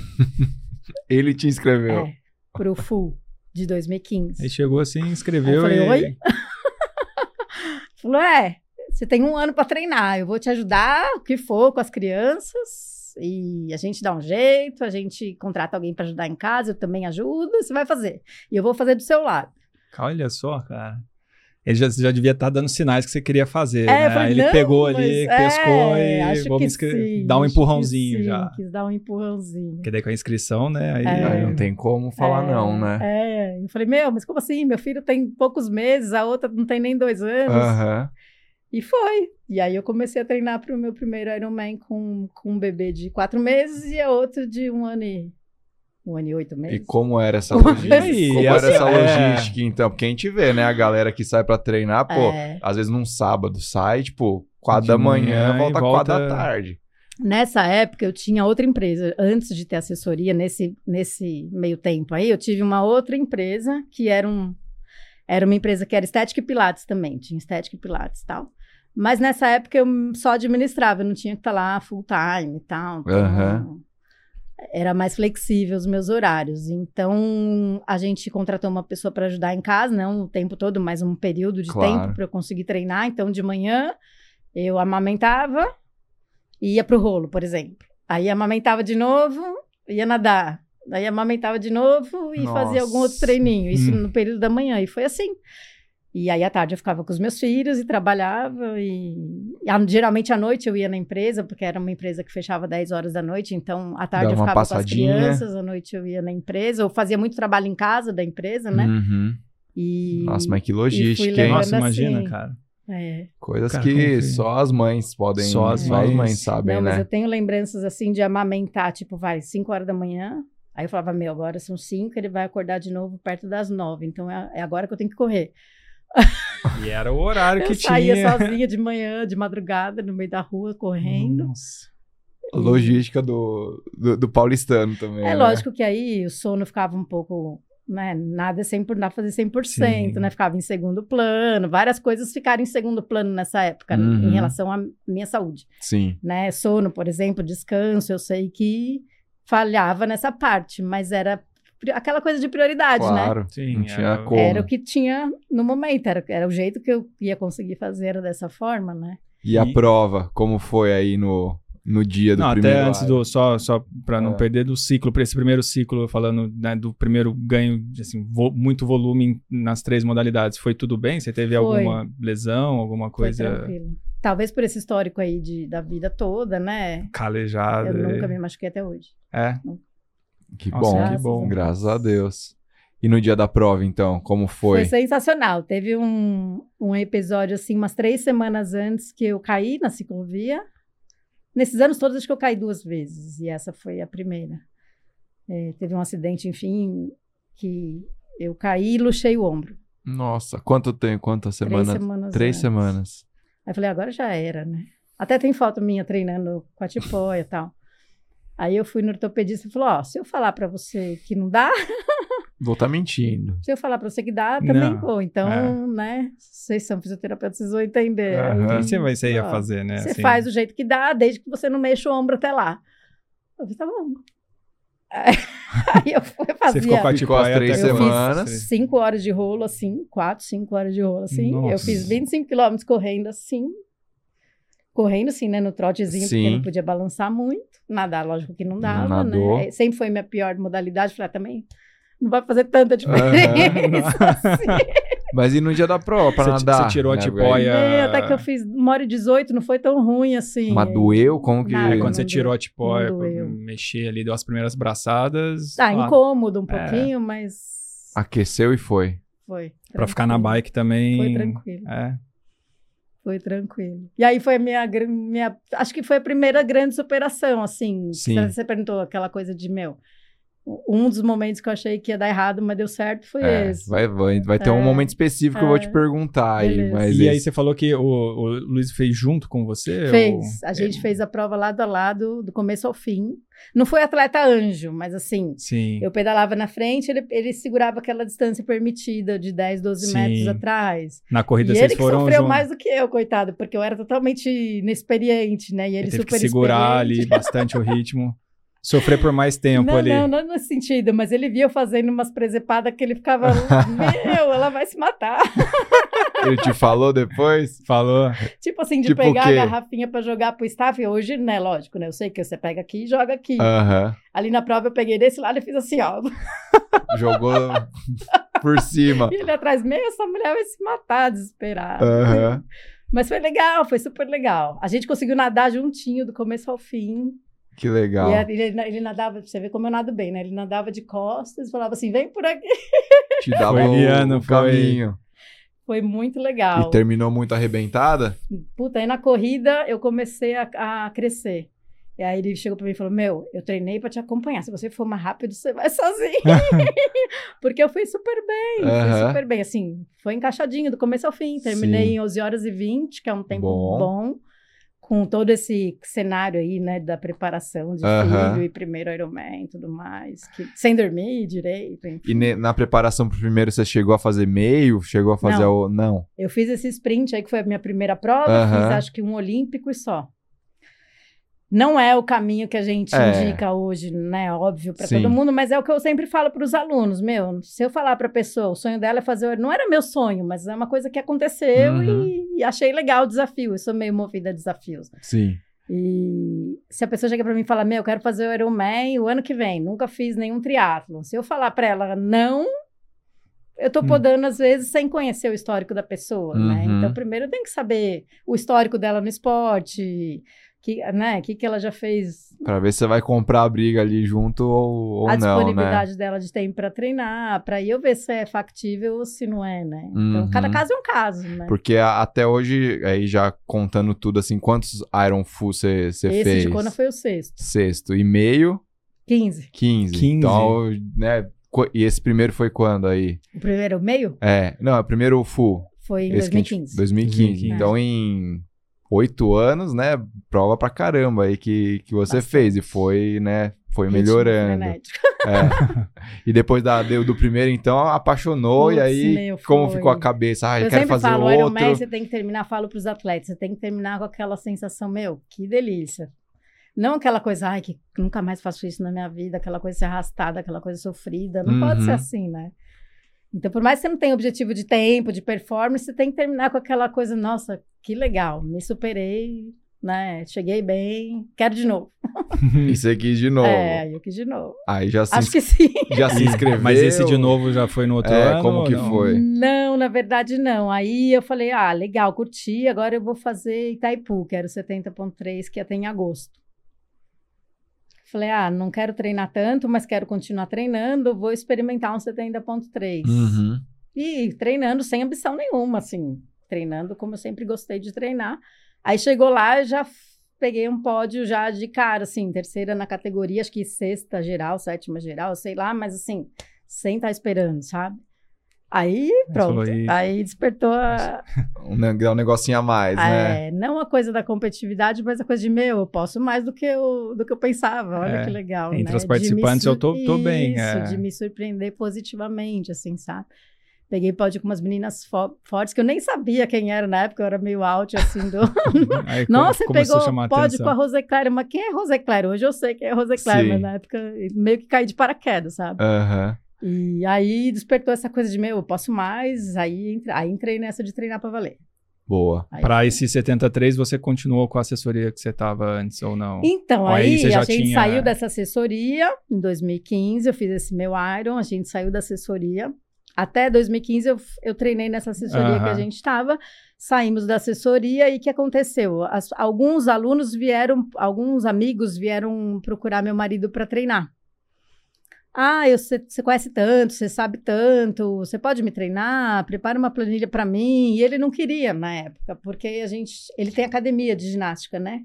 Ele te inscreveu. É, pro Full de 2015. Aí chegou assim, Aí escreveu eu falei, e... oi? Falou, é, você tem um ano para treinar, eu vou te ajudar, o que for, com as crianças, e a gente dá um jeito, a gente contrata alguém para ajudar em casa, eu também ajudo, você vai fazer. E eu vou fazer do seu lado. Olha só, cara. Ele já, já devia estar dando sinais que você queria fazer, É, né? falei, ele não, pegou ali, é, pescou acho e vamos que inscre- sim, dar um empurrãozinho sim, já. Quis dar um empurrãozinho. Porque daí com a inscrição, né? Aí, É. Aí não tem como falar É, não, né? É, eu falei, meu, mas como assim? Meu filho tem poucos meses, a outra não tem nem dois anos. Aham. E foi. E aí eu comecei a treinar para o meu primeiro Ironman com, com um bebê de quatro meses e a outra de um ano e, um ano e oito E meses. como era essa Como logística? Como era Assim, essa é. logística, então? Porque a gente vê, né? A galera que sai pra treinar, pô, É. às vezes num sábado sai, tipo, quatro De da manhã, manhã e volta, volta- quatro da tarde. Nessa época eu tinha outra empresa. Antes de ter assessoria, nesse, nesse meio tempo aí, eu tive uma outra empresa que era um. Era uma empresa que era estética e pilates também, tinha estética e pilates e tal. Mas nessa época eu só administrava, eu não tinha que estar lá full time e tal. então Aham. Era mais flexível os meus horários. Então a gente contratou uma pessoa para ajudar em casa, não o tempo todo, mas um período de Claro. tempo para eu conseguir treinar. Então de manhã eu amamentava e ia pro rolo, por exemplo. Aí amamentava de novo, ia nadar. Daí amamentava de novo e fazia algum outro Nossa. treininho. Isso Hum. no período da manhã. E foi assim. E aí à tarde eu ficava com os meus filhos e trabalhava. E, e geralmente à noite eu ia na empresa, porque era uma empresa que fechava 10 horas da noite. Então à tarde Dava eu uma ficava com as passadinha. crianças, à noite eu ia na empresa. Eu fazia muito trabalho em casa da empresa, né? Uhum. E, Nossa, mas que e logística, hein? Nossa, imagina, assim. cara. é. Coisas Cara, que só as mães podem. Só as só as mães. sabem, Não, mas né? eu tenho lembranças assim de amamentar, tipo, vai, 5 horas da manhã. Aí eu falava, meu, agora são 5, ele vai acordar de novo perto das 9. Então é, é agora que eu tenho que correr. E era o horário Eu que saía tinha. sozinha de manhã, de madrugada, no meio da rua, correndo. Nossa. Logística do, do, do paulistano também. É né? lógico que aí o sono ficava um pouco, né? Nada 100%, não dá pra fazer 100%, Sim. né? Ficava em segundo plano. Várias coisas ficaram em segundo plano nessa época, Uhum. em relação à minha saúde. Sim. né? Sono, por exemplo, descanso, eu sei que falhava nessa parte, mas era aquela coisa de prioridade, né? Claro. Sim, não tinha era- como. Era o que tinha no momento, era, era o jeito que eu ia conseguir fazer era dessa forma, né? E a E- prova, como foi aí no, no dia do Não, primeiro? até antes do. Só, só para não É. perder do ciclo, para esse primeiro ciclo, falando né, do primeiro ganho, assim, vo- muito volume nas três modalidades. Foi tudo bem? Você teve Foi. alguma lesão, alguma Foi coisa tranquilo. Talvez por esse histórico aí de, da vida toda, né? calejada? Eu nunca me machuquei até hoje. É. Que Nossa, bom. Graças que bom. a Graças a Deus. E no dia da prova, então, como foi? Foi sensacional. Teve um, um episódio, assim, umas três semanas antes que eu caí na ciclovia. Nesses anos todos, acho que eu caí duas vezes. E essa foi a primeira. É, teve um acidente, enfim, que eu caí e luxei o ombro. Nossa, quanto tempo? Quantas semanas? Três semanas Três antes. semanas. Aí eu falei, agora já era, né? Até tem foto minha treinando com a tipóia e tal. Aí eu fui no ortopedista e falou, ó, se eu falar pra você que não dá, Vou estar mentindo. se eu falar pra você que dá, também Não, vou. Então, é. né, vocês são fisioterapeutas, vocês vão entender. Aham. O que você, ia Ó, fazer, né? Você assim? faz do jeito que dá, desde que você não mexa o ombro até lá. Eu falei, tá bom. Aí eu fui fazer Você ficou com a Ficou as três semanas. cinco horas de rolo assim, quatro, cinco horas de rolo assim. Eu Nossa. fiz 25 quilômetros correndo assim. Correndo assim, né, no trotezinho, porque Sim. não podia balançar muito. Nadar, lógico que não dava, nadou. né? Sempre foi minha pior modalidade. Falei, ah, também não vai fazer tanta diferença assim. Mas e no dia da prova, pra Você- nadar? você tirou a né, tipóia? É, até que eu fiz uma hora e 18, não foi tão ruim assim. Mas doeu? Como que... Nada, É, quando você não tirou a doeu. tipóia, Não doeu. mexer ali, deu as primeiras braçadas. Tá, ah, incômodo um É. pouquinho, mas Aqueceu e foi. foi. Pra ficar na bike também. Foi tranquilo. É. Foi tranquilo. E aí foi a minha, minha. Acho que foi a primeira grande superação, assim. Sim. Você perguntou aquela coisa de meu. Um dos momentos que eu achei que ia dar errado, mas deu certo, foi É, esse. vai, vai, vai ter um É, momento específico que eu vou te é. perguntar aí. Mas E aí esse- você falou que o, o Luiz fez junto com você? Fez. ou- A gente É, fez a prova lado a lado, do começo ao fim. Não foi atleta anjo, mas assim, Sim. eu pedalava na frente, ele, ele segurava aquela distância permitida de 10, 12 Sim. metros atrás. Na corrida e vocês ele que foram sofreu junto. mais do que eu, coitado, porque eu era totalmente inexperiente, né? E ele, Ele teve super que segurar experiente. ali bastante o ritmo. Sofrer por mais tempo não, ali. Não, não nesse sentido, mas ele via eu fazendo umas presepadas que ele ficava, meu, ela vai se matar. Ele te falou depois? Falou. tipo assim, de Tipo pegar a garrafinha pra jogar pro staff. Hoje, né, lógico, né? Eu sei que você pega aqui e joga aqui. Aham. Ali na prova eu peguei desse lado e fiz assim, ó. Jogou por cima. E ele atrás, meu, essa mulher vai se matar, desesperada. Aham. Mas foi legal, foi super legal. A gente conseguiu nadar juntinho, do começo ao fim. Que legal. E ele, ele, ele nadava, você vê como eu nado bem, né? Ele nadava de costas e falava assim, vem por aqui. Te dava Foi foi. caminho. Foi muito legal. E terminou muito arrebentada? Puta, aí na corrida eu comecei a, a crescer. E aí ele chegou pra mim e falou: Meu, eu treinei pra te acompanhar. Se você for mais rápido, você vai sozinho. Porque eu fui super bem, Aham. fui super bem. Assim, foi encaixadinho do começo ao fim. Terminei Sim. em 11 horas e 20, que é um tempo Bom. bom. Com todo esse cenário aí, né, da preparação de Aham. filho e primeiro Ironman e tudo mais. Que, sem dormir direito. enfim. E ne- na preparação pro primeiro, você chegou a fazer meio? Chegou a fazer Não. o. Não. Eu fiz esse sprint aí, que foi a minha primeira prova, Aham. fiz acho que um olímpico e só. Não é o caminho que a gente É. indica hoje, né? Óbvio, para todo mundo, mas é o que eu sempre falo para os alunos. Meu, se eu falar para a pessoa, o sonho dela é fazer. Não era meu sonho, mas é uma coisa que aconteceu Uhum. e, e achei legal o desafio. Eu sou meio movida a desafios. Sim. E se a pessoa chega para mim e fala, meu, eu quero fazer o Ironman o ano que vem, nunca fiz nenhum triatlo. Se eu falar para ela não, eu tô Hum. podando às vezes sem conhecer o histórico da pessoa, né? Uhum. Então, primeiro tenho que saber o histórico dela no esporte, que, né, que que ela já fez, Pra ver se você vai comprar a briga ali junto ou, ou a não, né? disponibilidade dela de tempo para treinar, para eu ver se é factível ou se não é, né? Então, Uhum. cada caso é um caso, né? Porque a- até hoje, aí já contando tudo assim, quantos Iron Full você você Esse fez? de Kona foi o sexto, Sexto. E meio, 15. 15. 15. Então, né? E esse primeiro foi quando aí? O primeiro, o meio, É, não, é o primeiro full. foi em Esse que a gente- 2015. 2015. 2015. Então, em oito anos, né? Prova pra caramba aí que, que você Bastante. fez. E foi, né? Foi Ritmo melhorando. É. e depois da, do, primeiro, então, apaixonou. e Putz, aí, meu, como ficou a cabeça? Ah, eu, eu quero fazer falo, outro. Ironman, você tem que terminar, falo pros atletas, você tem que terminar com aquela sensação, meu, que delícia. Não aquela coisa, ai, que nunca mais faço isso na minha vida, aquela coisa arrastada, aquela coisa sofrida. Não pode ser Uhum. assim, né? Então, por mais que você não tenha objetivo de tempo, de performance, você tem que terminar com aquela coisa, nossa, que legal, me superei, né? Cheguei bem, quero de novo. Você quis de novo. É, aí eu quis de novo. Aí já se, Acho que sim. já se inscreveu. Mas esse de novo já foi no outro É, ano? como que não? foi? Não, na verdade não. Aí eu falei, ah, legal, curti, agora eu vou fazer Itaipu, quero 70.3, que até em agosto. Falei, ah, não quero treinar tanto, mas quero continuar treinando, vou experimentar um 70.3. Uhum. E treinando sem ambição nenhuma, assim, treinando como eu sempre gostei de treinar. Aí chegou lá, eu já peguei um pódio já de cara, assim, terceira na categoria, acho que sexta geral, sétima geral, sei lá, mas assim, sem estar esperando, sabe? Aí, pronto. "Ih". Aí despertou a, Um, um negocinho a mais, né? é, não a coisa da competitividade, mas a coisa de, meu, eu posso mais do que eu, do que eu pensava. Olha É, que legal, entre né? os participantes eu tô- tô bem, Isso, é. de me surpreender positivamente, assim, sabe? Peguei pódio com umas meninas fo- fortes que eu nem sabia quem era na época, eu era meio out, assim, do... Aí Nossa, você pegou pódio com a Roseclaire, mas quem é Roseclaire? Hoje eu sei quem é Roseclaire, Sim. mas na época meio que caí de paraquedas, sabe? Aham. E aí despertou essa coisa de, meu, eu posso mais, aí, entre- aí entrei nessa de treinar pra valer. Boa. Para esse 73, você continuou com a assessoria que você estava antes ou não? Então, aí aí, a gente tinha- saiu dessa assessoria em 2015, eu fiz esse meu Iron, a gente saiu da assessoria. Até 2015 eu, eu treinei nessa assessoria que a gente estava, saímos da assessoria e o que aconteceu? As- alguns alunos vieram, alguns amigos vieram procurar meu marido para treinar. Ah, eu- você você conhece tanto, você sabe tanto, você pode me treinar? Prepara uma planilha para mim. E ele não queria na época, porque a gente, ele tem academia de ginástica, né?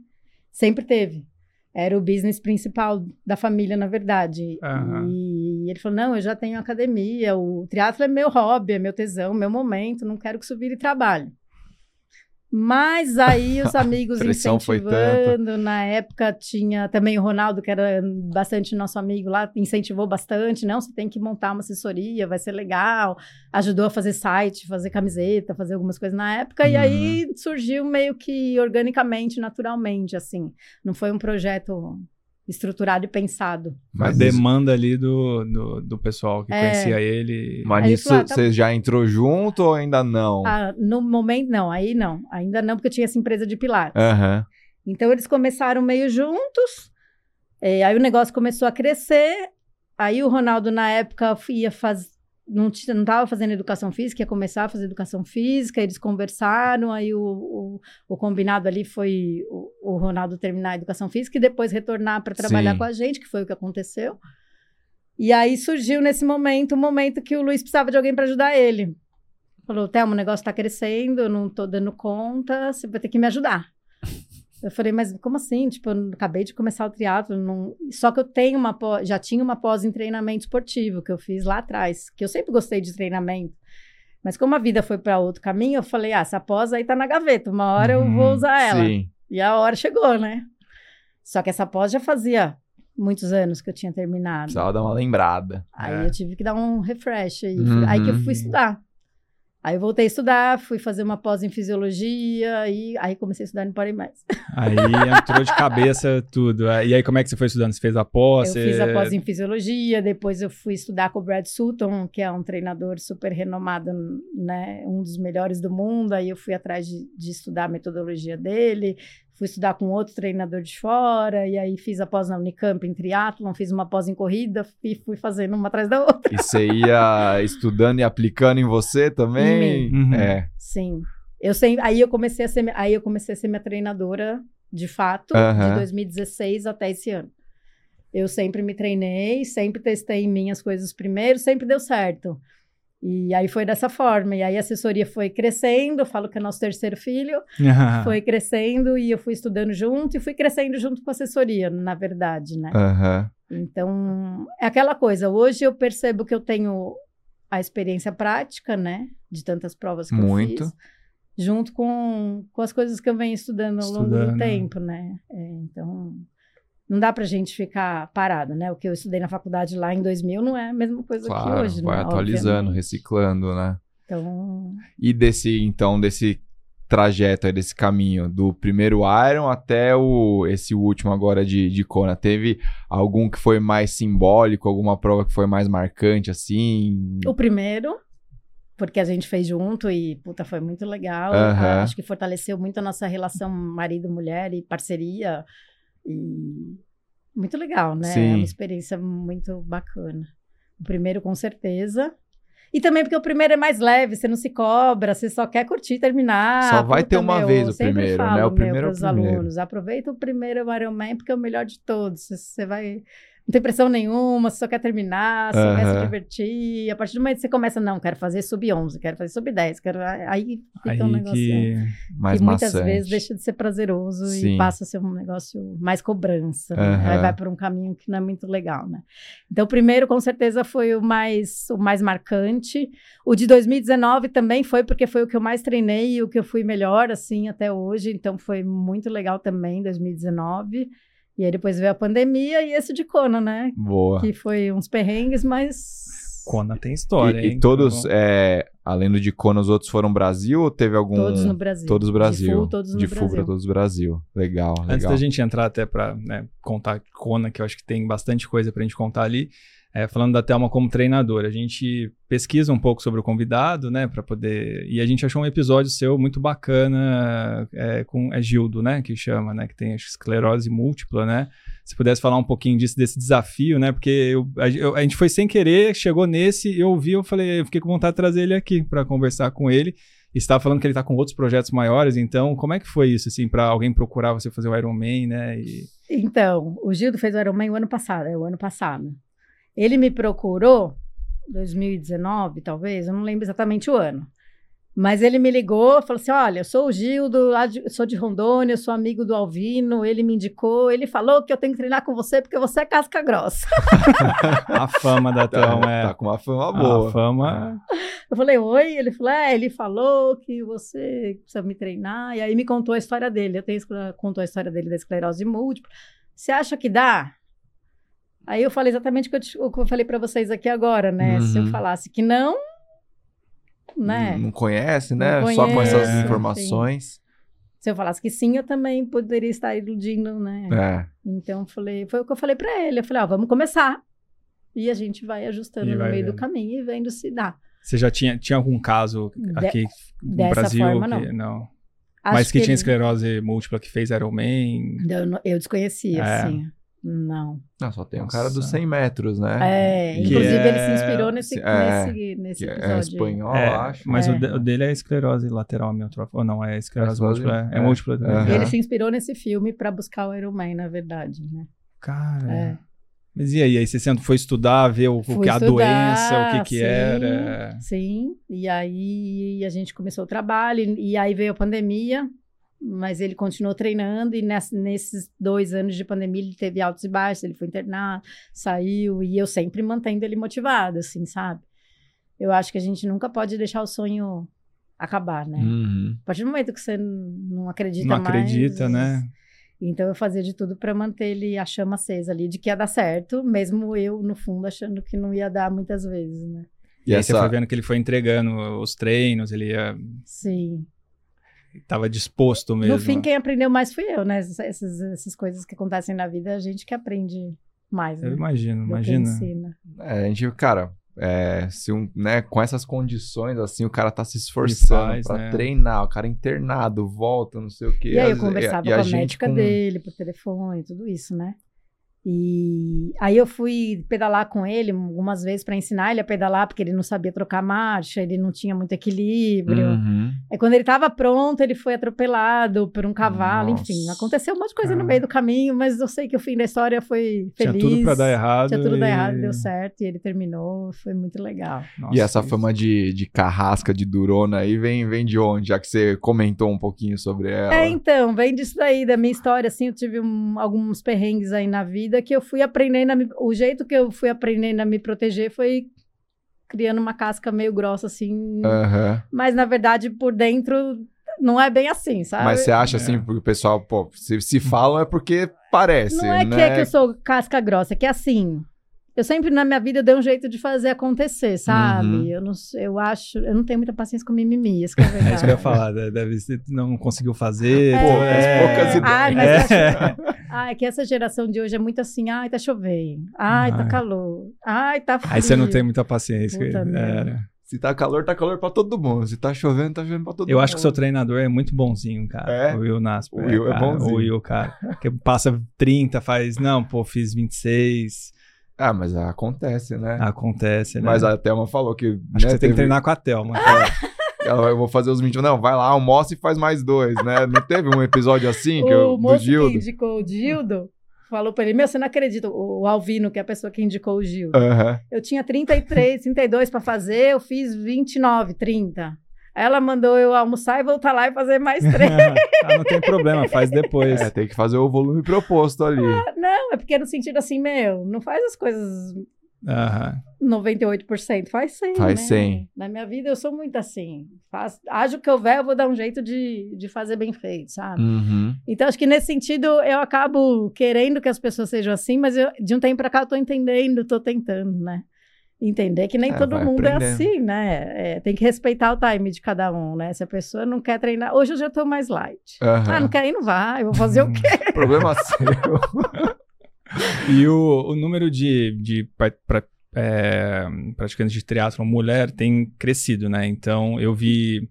Sempre teve. Era o business principal da família, na verdade. Aham. E ele falou: não, eu já tenho academia, o triatlo é meu hobby, é meu tesão, meu momento, não quero que isso vire trabalho. Mas aí os amigos incentivando, na época tinha também o Ronaldo, que era bastante nosso amigo lá, incentivou bastante, não, você tem que montar uma assessoria, vai ser legal, ajudou a fazer site, fazer camiseta, fazer algumas coisas na época, e Uhum. aí surgiu meio que organicamente, naturalmente, assim, não foi um projeto estruturado e pensado. Mas isso- demanda ali do, do, do pessoal que É. conhecia ele. Mas nisso ah, tá- você já entrou junto ou ainda não? Ah, no momento, não, aí não, ainda não, porque eu tinha essa empresa de pilates. Aham. Então eles começaram meio juntos, eh, aí o negócio começou a crescer. Aí o Ronaldo, na época, ia fazer. Não estava fazendo educação física, ia começar a fazer educação física, eles conversaram, aí o, o, o combinado ali foi o, o Ronaldo terminar a educação física e depois retornar para trabalhar Sim. com a gente, que foi o que aconteceu. E aí surgiu nesse momento o momento que o Luiz precisava de alguém para ajudar ele. Falou, Thelma, o negócio está crescendo, eu não estou dando conta, você vai ter que me ajudar. Eu falei, mas como assim? Tipo, eu acabei de começar o triatlo, não... só que eu tenho uma pós, já tinha uma pós em treinamento esportivo que eu fiz lá atrás, que eu sempre gostei de treinamento. Mas como a vida foi para outro caminho, eu falei, ah, essa pós aí tá na gaveta, uma hora eu vou Hum, usar ela. Sim. E a hora chegou, né? Só que essa pós já fazia muitos anos que eu tinha terminado. Precisava dar uma lembrada. Aí É. eu tive que dar um refresh aí. Uhum. Aí que eu fui estudar. Aí eu voltei a estudar, fui fazer uma pós em fisiologia e aí comecei a estudar e não parei mais. Aí entrou de cabeça tudo. E aí, como é que você foi estudando? Você fez a pós? Eu você- fiz a pós em fisiologia, depois eu fui estudar com o Brad Sutton, que é um treinador super renomado, né, um dos melhores do mundo. Aí eu fui atrás de, de estudar a metodologia dele, fui estudar com outro treinador de fora, e aí fiz a pós na Unicamp em triatlon, fiz uma pós em corrida e fui fazendo uma atrás da outra. E você ia estudando e aplicando em você também? Uhum. É. Sim. Eu sempre, aí eu comecei a ser, aí eu comecei a ser minha treinadora de fato, Aham. de 2016 até esse ano. Eu sempre me treinei, sempre testei em mim as coisas primeiro, sempre deu certo. E aí foi dessa forma. E aí a assessoria foi crescendo, eu falo que é nosso terceiro filho, foi crescendo e eu fui estudando junto e fui crescendo junto com a assessoria, na verdade, né? Aham. Então, é aquela coisa. Hoje eu percebo que eu tenho a experiência prática, né? De tantas provas que Muito. eu fiz. Junto com, com as coisas que eu venho estudando ao longo Estudando. do tempo, né? É, então, não dá pra gente ficar parado, né? O que eu estudei na faculdade lá em 2000 não é a mesma coisa que Claro, hoje, vai né? atualizando, Obviamente. reciclando, né? Então, E desse, então, desse trajeto aí, desse caminho, do primeiro Iron até o, esse último agora de, de Kona, teve algum que foi mais simbólico, alguma prova que foi mais marcante, assim? o primeiro, porque a gente fez junto e, puta, foi muito legal. Acho que fortaleceu muito a nossa relação marido-mulher e parceria. E muito legal, né? Sim. É uma experiência muito bacana. O primeiro, com certeza. E também porque o primeiro é mais leve, você não se cobra, você só quer curtir e terminar. Só vai ter uma meu, vez o primeiro, né? falo, O primeiro é o meu, primeiro. alunos, aproveita o primeiro Ironman porque é o melhor de todos. Você vai... Não tem pressão nenhuma, você só quer terminar, só quer se divertir. A partir do momento que você começa, não, quero fazer sub-11, quero fazer sub-10, quero... Aí fica Aí um negócio... que... mais e muitas maçante. vezes deixa de ser prazeroso Sim. e passa a ser um negócio mais cobrança. né? Aham. Aí vai por um caminho que não é muito legal, né? Então, o primeiro, com certeza, foi o mais, o mais marcante. O de 2019 também foi, porque foi o que eu mais treinei e o que eu fui melhor, assim, até hoje. Então, foi muito legal também, 2019. E aí depois veio a pandemia e esse de Kona, né? Boa. Que foi uns perrengues, mas... Kona tem história, e, e hein? todos, Então, é, além do de Kona, os outros foram Brasil ou teve algum... Todos no Brasil. Todos Brasil. De full, todos no De full pra Brasil. todos Brasil. Legal, legal. Antes da gente entrar até para contar Kona, que eu acho que tem bastante coisa pra gente contar ali, é, falando da Thelma como treinadora, a gente pesquisa um pouco sobre o convidado, né, para poder... E a gente achou um episódio seu muito bacana é, com... É Gildo, né, que chama, né, que tem esclerose múltipla, né? Se pudesse falar um pouquinho disso, desse desafio, né, porque eu- a, eu- a gente foi sem querer, chegou nesse, eu ouvi, eu falei, eu fiquei com vontade de trazer ele aqui para conversar com ele. E falando que ele está com outros projetos maiores, então como é que foi isso, assim, para alguém procurar você fazer o Iron Man, né? E... Então, o Gildo fez o Ironman o ano passado, é o ano passado. Ele me procurou, 2019, talvez, eu não lembro exatamente o ano. Mas ele me ligou, falou assim: Olha, eu sou o Gildo, de- sou de Rondônia, eu sou amigo do Alvino. Ele me indicou, ele falou que eu tenho que treinar com você porque você é casca grossa. A fama da Tá, Thelma é. tá com uma fama boa. A fama. Eu falei, oi. Ele falou, é, ele falou que você precisa me treinar. E aí me contou a história dele. Eu tenho contou a história dele da esclerose múltipla. Você acha que dá? Aí eu falei exatamente o que eu, te- o que eu falei pra vocês aqui agora, né? Se eu Uhum. falasse que não, né? Não conhece, né? Não Só com essas conhece, informações. Se eu falasse que sim, eu também poderia estar iludindo, né? É. Então eu falei, foi o que eu falei pra ele. Eu falei, ó, vamos começar. E a gente vai ajustando E no vai meio do vendo. caminho e vendo se dá. Você já tinha, tinha algum caso De- aqui no dessa Brasil? forma, que, não. Mas Acho que, tinha ele- esclerose múltipla que fez Iron Man. Eu, não- eu desconhecia, É. assim. Não. Não, só tem o Nossa. cara dos 100 metros, né? É, Que inclusive ele é- se inspirou nesse, é, nesse, nesse Que episódio. é espanhol, É, eu acho. Mas É. o, de- o dele é esclerose lateral amiotrófica. Ou não, é esclerose Esclerose- múltipla. É, é é. múltipla também. Aham. Ele se inspirou nesse filme pra buscar o Iron Man, na verdade, né? Cara. É. Mas e aí? Aí você sempre foi estudar, ver o, Fui que a estudar, doença, o que que sim, era. Sim, e aí a gente começou o trabalho, e aí veio a pandemia, mas ele continuou treinando, e ness- nesses dois anos de pandemia ele teve altos e baixos, ele foi internado, saiu, e eu sempre mantendo ele motivado, assim, sabe? Eu acho que a gente nunca pode deixar o sonho acabar, né? Uhum. A partir do momento que você não acredita Não mais... acredita, né? Então eu fazia de tudo para manter ele a chama acesa ali, de que ia dar certo, mesmo eu no fundo achando que não ia dar muitas vezes, né? E, E, aí você essa... foi vendo que ele foi entregando os treinos, ele ia, Sim. Tava disposto mesmo. No fim, quem aprendeu mais fui eu, né? Essas, essas, essas coisas que acontecem na vida, a gente que aprende mais, né? Eu imagino, imagina. É, a gente, cara, é, se um, né, com essas condições, assim, o cara tá se esforçando faz, pra né? treinar, o cara internado, volta, não sei o quê. E aí eu conversava e a com a gente médica com- dele por telefone, tudo isso, né? E aí eu fui pedalar com ele algumas vezes para ensinar ele a pedalar, porque ele não sabia trocar marcha, ele não tinha muito equilíbrio. Uhum. Aí quando ele estava pronto, ele foi atropelado por um cavalo, Nossa. enfim, aconteceu um monte de coisa no Cara. meio do caminho, mas eu sei que o fim da história foi Tinha feliz. tudo pra dar errado. Tinha tudo e... dar errado, deu certo, e ele terminou, foi muito legal. Nossa, E essa isso. fama de, de carrasca, de durona aí, vem, vem de onde? Já que você comentou um pouquinho sobre ela. É, então, vem disso daí, da minha história, assim, eu tive um- alguns perrengues aí na vida que eu fui aprendendo a me, o jeito que eu fui aprendendo a me proteger foi criando uma casca meio grossa, assim, Aham. mas na verdade por dentro não é bem assim, sabe? Mas você acha É. assim, porque o pessoal, pô, se, se falam é porque parece, não é que, né? é que eu sou casca grossa, é que é assim. Eu sempre na minha vida eu dei um jeito de fazer acontecer, sabe? Uhum. Eu não eu acho, eu não tenho muita paciência com mimimi, isso que é É verdade. isso que eu ia falar, né? deve ser, não conseguiu fazer. É. então, é. poucas ideias. Ai, mas É. acho- Ai, que essa geração de hoje é muito assim, ai, tá chovendo, ai, tá Ai. calor, ai, tá frio. Aí você não tem muita paciência. Puta É. Se tá calor, tá calor pra todo mundo. Se tá chovendo, tá chovendo pra todo mundo. Eu acho que seu treinador é muito bonzinho, cara. É? O Will Nasper. O Will é cara. bonzinho. O Will, cara. Que passa 30, faz. Não, pô, fiz 26. Ah, mas acontece, né? Acontece, né? Mas a Thelma falou que. Acho né, que você tem teve- que treinar com a Thelma. Ela vai, eu vou fazer os 21. Não, vai lá, almoça e faz mais dois, né? Não teve um episódio assim que o eu, do Gildo? que indicou o Gildo falou pra ele, meu, você não acredita, o, Alvino, que é a pessoa que indicou o Gildo. Aham. Eu tinha 33, 32 pra fazer, eu fiz 29, 30. Ela mandou eu almoçar e voltar lá e fazer mais três. ah, não tem problema, faz depois. É, tem que fazer o volume proposto ali. não, é porque no sentido assim, meu, não faz as coisas Aham. 98%, faz 100, Faz né? 100. Na minha vida eu sou muito assim. Faz, haja o que houver, eu vou dar um jeito de, de fazer bem feito, sabe? Uhum. Então, acho que nesse sentido, eu acabo querendo que as pessoas sejam assim, mas eu, de um tempo pra cá eu tô entendendo, tô tentando, né? Entender que nem É, todo mundo é assim, né? É, tem que respeitar o time de cada um, né? Se a pessoa não quer treinar. Hoje eu já tô mais light. Aham. Ah, não quer ir, não vai. Eu vou fazer o quê? Problema seu. E o, o número de, de pra- pra- é, praticantes de triatlon mulher tem crescido, né? Então, eu vi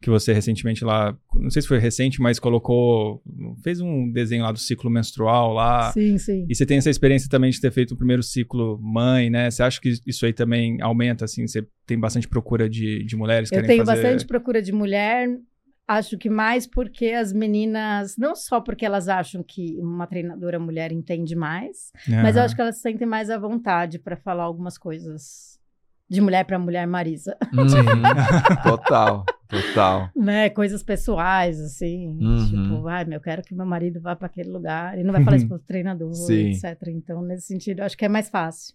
que você recentemente lá, não sei se foi recente, mas colocou, fez um desenho lá do ciclo menstrual lá. Sim, sim. E você tem essa experiência também de ter feito o primeiro ciclo mãe, né? Você acha que isso aí também aumenta, assim? Você tem bastante procura de, de mulheres que Eu tenho fazer... bastante procura de mulher. Acho que mais porque as meninas, não só porque elas acham que uma treinadora mulher entende mais, mas eu acho que elas se sentem mais à vontade para falar algumas coisas de mulher para mulher Marisa, Uhum. Total, total. né? Coisas pessoais assim, Uhum. tipo, ai, eu quero que meu marido vá para aquele lugar. Ele não vai falar isso pro treinador, Sim. etc. Então, nesse sentido, acho que é mais fácil.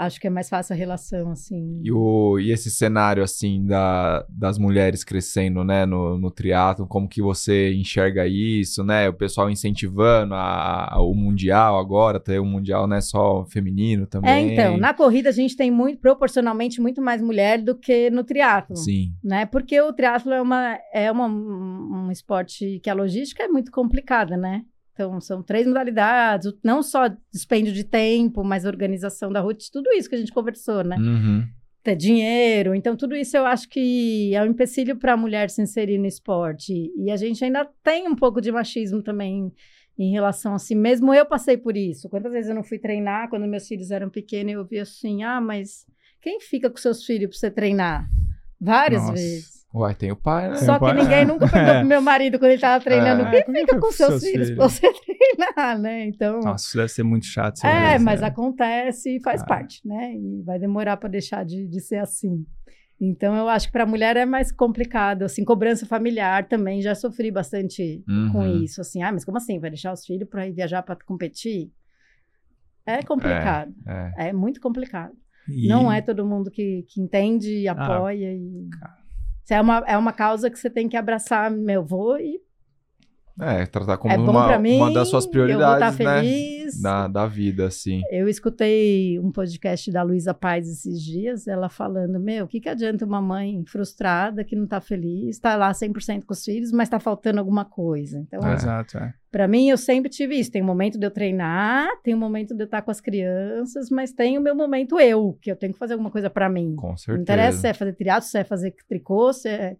Acho que é mais fácil a relação assim. E, o, e esse cenário, assim, da, das mulheres crescendo, né, no, no triatlo, como que você enxerga isso, né? O pessoal incentivando a, a- o Mundial agora, ter o Mundial não é só feminino também. É, então, na corrida a gente tem muito, proporcionalmente, muito mais mulher do que no triatlo. Sim. né? Porque o triatlo é, uma, é uma, um um esporte que a logística é muito complicada, né? Então, são três modalidades, não só dispêndio de tempo, mas organização da rotina, tudo isso que a gente conversou, né? Uhum. Ter dinheiro, então tudo isso eu acho que é um empecilho para a mulher se inserir no esporte. E a gente ainda tem um pouco de machismo também em relação a si mesmo. Eu passei por isso. Quantas vezes eu não fui treinar quando meus filhos eram pequenos eu ouvia assim: ah, mas quem fica com seus filhos para você treinar? Várias Nossa. vezes. Uai, tem o pai, né? Só o que pai- ninguém é. nunca perguntou pro meu marido quando ele tava treinando, É. quem fica com seus, filhos, pra você treinar, né? Então, Nossa, isso deve ser muito chato. é, ver, mas né? acontece e faz Ah. parte, né? E vai demorar para deixar de, de ser assim. Então, eu acho que para a mulher é mais complicado, assim, cobrança familiar também, já sofri bastante com Uhum. isso, assim, ah, mas como assim, vai deixar os filhos para ir viajar para competir? É complicado, É. é, muito complicado. E- Não é todo mundo que, que entende e apoia. e... É, uma, é uma causa que você tem que abraçar. Meu, vou e É, tratar como é uma, mim, uma das suas eu prioridades, vou estar né? feliz. Da, da vida, assim. Eu escutei um podcast da Luísa Paz esses dias, ela falando, meu, o que, que adianta uma mãe frustrada, que não tá feliz, tá lá 100% com os filhos, mas tá faltando alguma coisa. Então, É. Exato, é. Pra mim, eu sempre tive isso. Tem um momento de eu treinar, tem um momento de eu estar com as crianças, mas tem o meu momento eu, que eu tenho que fazer alguma coisa pra mim. Com Não certeza. interessa se é fazer triatlo, se é fazer tricô, se é,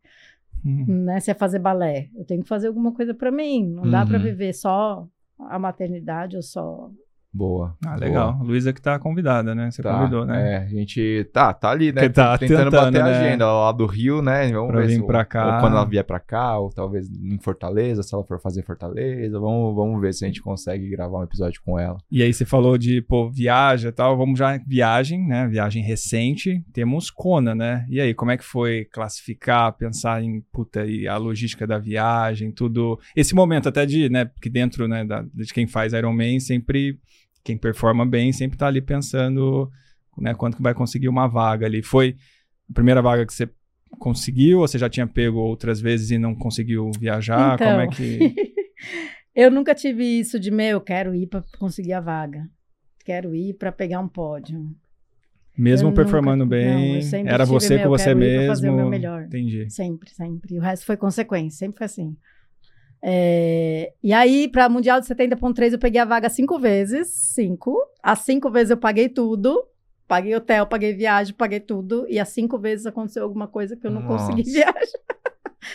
Uhum. né, se é fazer balé. Eu tenho que fazer alguma coisa pra mim. Não dá pra Uhum. viver só a maternidade ou só... Boa. Ah, boa. legal. Luísa que tá convidada, né? Você Tá, convidou, né? É, a gente tá, tá ali, né? Que tá tentando, tentando, bater a né? agenda lá do Rio, né? Vamos Pra ver vir se, pra cá. Ou quando ela vier pra cá, ou talvez em Fortaleza, se ela for fazer Fortaleza. Vamos, vamos ver se a gente consegue gravar um episódio com ela. E aí você falou de, pô, viagem e tal. Vamos já viagem, né? Viagem recente. Temos Kona, né? E aí, como é que foi classificar, pensar em, puta, e a logística da viagem, tudo. Esse momento até de, né? Porque dentro, né, da, de quem faz Ironman, sempre, quem performa bem, sempre tá ali pensando, né? Quanto que vai conseguir uma vaga ali. Foi a primeira vaga que você conseguiu ou você já tinha pego outras vezes e não conseguiu viajar? Então. Como é que... eu nunca tive isso de, meu, eu quero ir pra conseguir a vaga. Quero ir pra pegar um pódio. Mesmo Eu performando nunca- bem, não, era você meu, com você mesmo. fazer o meu melhor. Entendi. Sempre, sempre. O resto foi consequência, sempre foi assim. É, e aí, para Mundial de 70.3, eu peguei a vaga cinco vezes. Cinco. As cinco vezes eu paguei tudo. Paguei hotel, paguei viagem, paguei tudo. E as cinco vezes aconteceu alguma coisa que eu não consegui Nossa. viajar.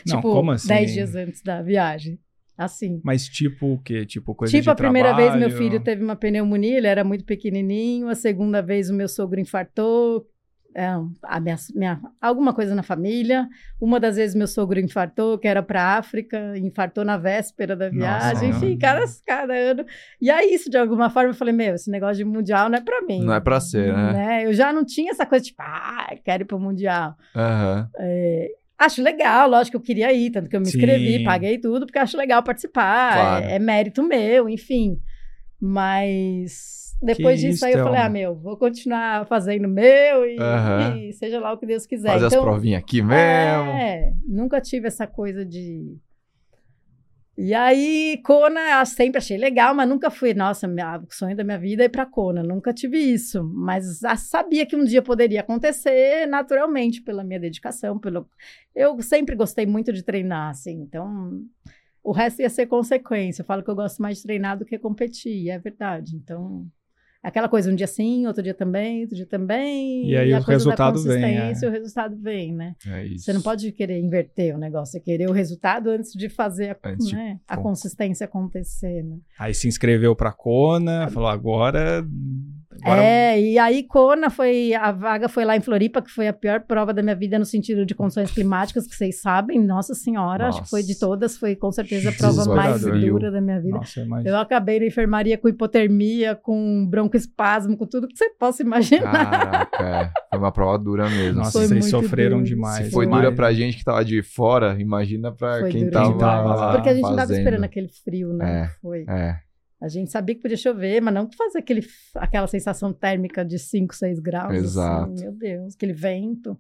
Não, tipo, como assim? dez dias antes da viagem. Assim. Mas tipo o quê? Tipo coisa tipo, a primeira vez meu trabalho? filho teve uma pneumonia, ele era muito pequenininho. A segunda vez o meu sogro infartou. É, minha, minha- alguma coisa na família. Uma das vezes meu sogro infartou, que era para África, infartou na véspera da viagem. Nossa. Enfim, cada, cada ano. E aí, isso de alguma forma, eu falei: Meu, esse negócio de mundial não é para mim. Não é pra ser, né? Eu já não tinha essa coisa tipo, ah, quero ir pro mundial. Aham. Acho legal, lógico que eu queria ir, tanto que eu me inscrevi, Sim. paguei tudo, porque acho legal participar, Claro. é, é mérito meu, enfim. Mas depois Que disso isso, aí eu falei, ah, meu, vou continuar fazendo meu e, Aham. e seja lá o que Deus quiser. Fazer então, as provinhas aqui mesmo. é, nunca tive essa coisa de. E aí, Kona, eu sempre achei legal, mas nunca fui, nossa, minha- o sonho da minha vida é ir pra Kona, nunca tive isso. Mas já sabia que um dia poderia acontecer naturalmente, pela minha dedicação, pelo. Eu sempre gostei muito de treinar, assim, então. O resto ia ser consequência. Eu falo que eu gosto mais de treinar do que competir, e é verdade. Então, aquela coisa, um dia sim, outro dia também, outro dia também. E aí a o coisa da resultado vem, é. o resultado vem, né? É. Você não pode querer inverter o negócio, é querer o resultado antes de fazer a, né, a consistência acontecer, né? Aí se inscreveu pra Kona, falou agora. Agora É, e aí Kona foi, a vaga foi lá em Floripa, que foi a pior prova da minha vida no sentido de condições climáticas, que vocês sabem, nossa senhora, acho que foi de Nossa. todas, foi com certeza a Jesus, prova mais olha, dura da minha vida. Nossa, imagina. Eu acabei na enfermaria com hipotermia, com broncoespasmo, com tudo que você possa imaginar. Caraca, é. foi uma prova dura mesmo. Nossa, Foi vocês muito sofreram duro. demais. Se foi Mas- dura pra gente que tava de fora, imagina pra Foi quem tava, demais. lá Porque a gente não tava esperando aquele frio, né? É. Foi. É, A gente sabia que podia chover, mas não fazer aquele, aquela sensação térmica de 5, 6 graus. Exato. Assim, meu Deus, aquele vento.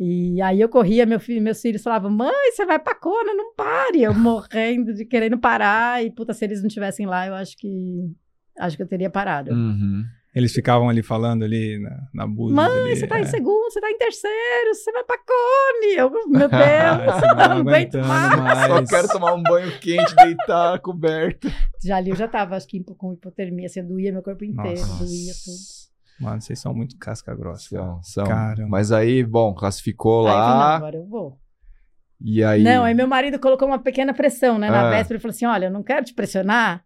E aí eu corria, meu filho, meus filhos falavam, mãe, você vai pra Kona, não pare. Eu morrendo de querendo parar. E, puta, se eles não estivessem lá, eu acho que acho que eu teria parado. Uhum. Eles ficavam ali falando ali na, na Búzios Mãe, ali, você tá é. em segundo, você tá em terceiro, você vai pra Cone. Eu, meu Deus, Ah, você não não aguento mais. mais. Só quero tomar um banho quente, deitar coberto. Já ali eu já tava, acho que com hipotermia, assim, doía meu corpo inteiro, Nossa. doía tudo. Mano, vocês são muito casca grossa. São, são. Caramba. Mas aí, bom, classificou Aí lá. agora eu vou. e aí. Não, aí meu marido colocou uma pequena pressão, né? Na Ah. véspera, ele falou assim: olha, eu não quero te pressionar,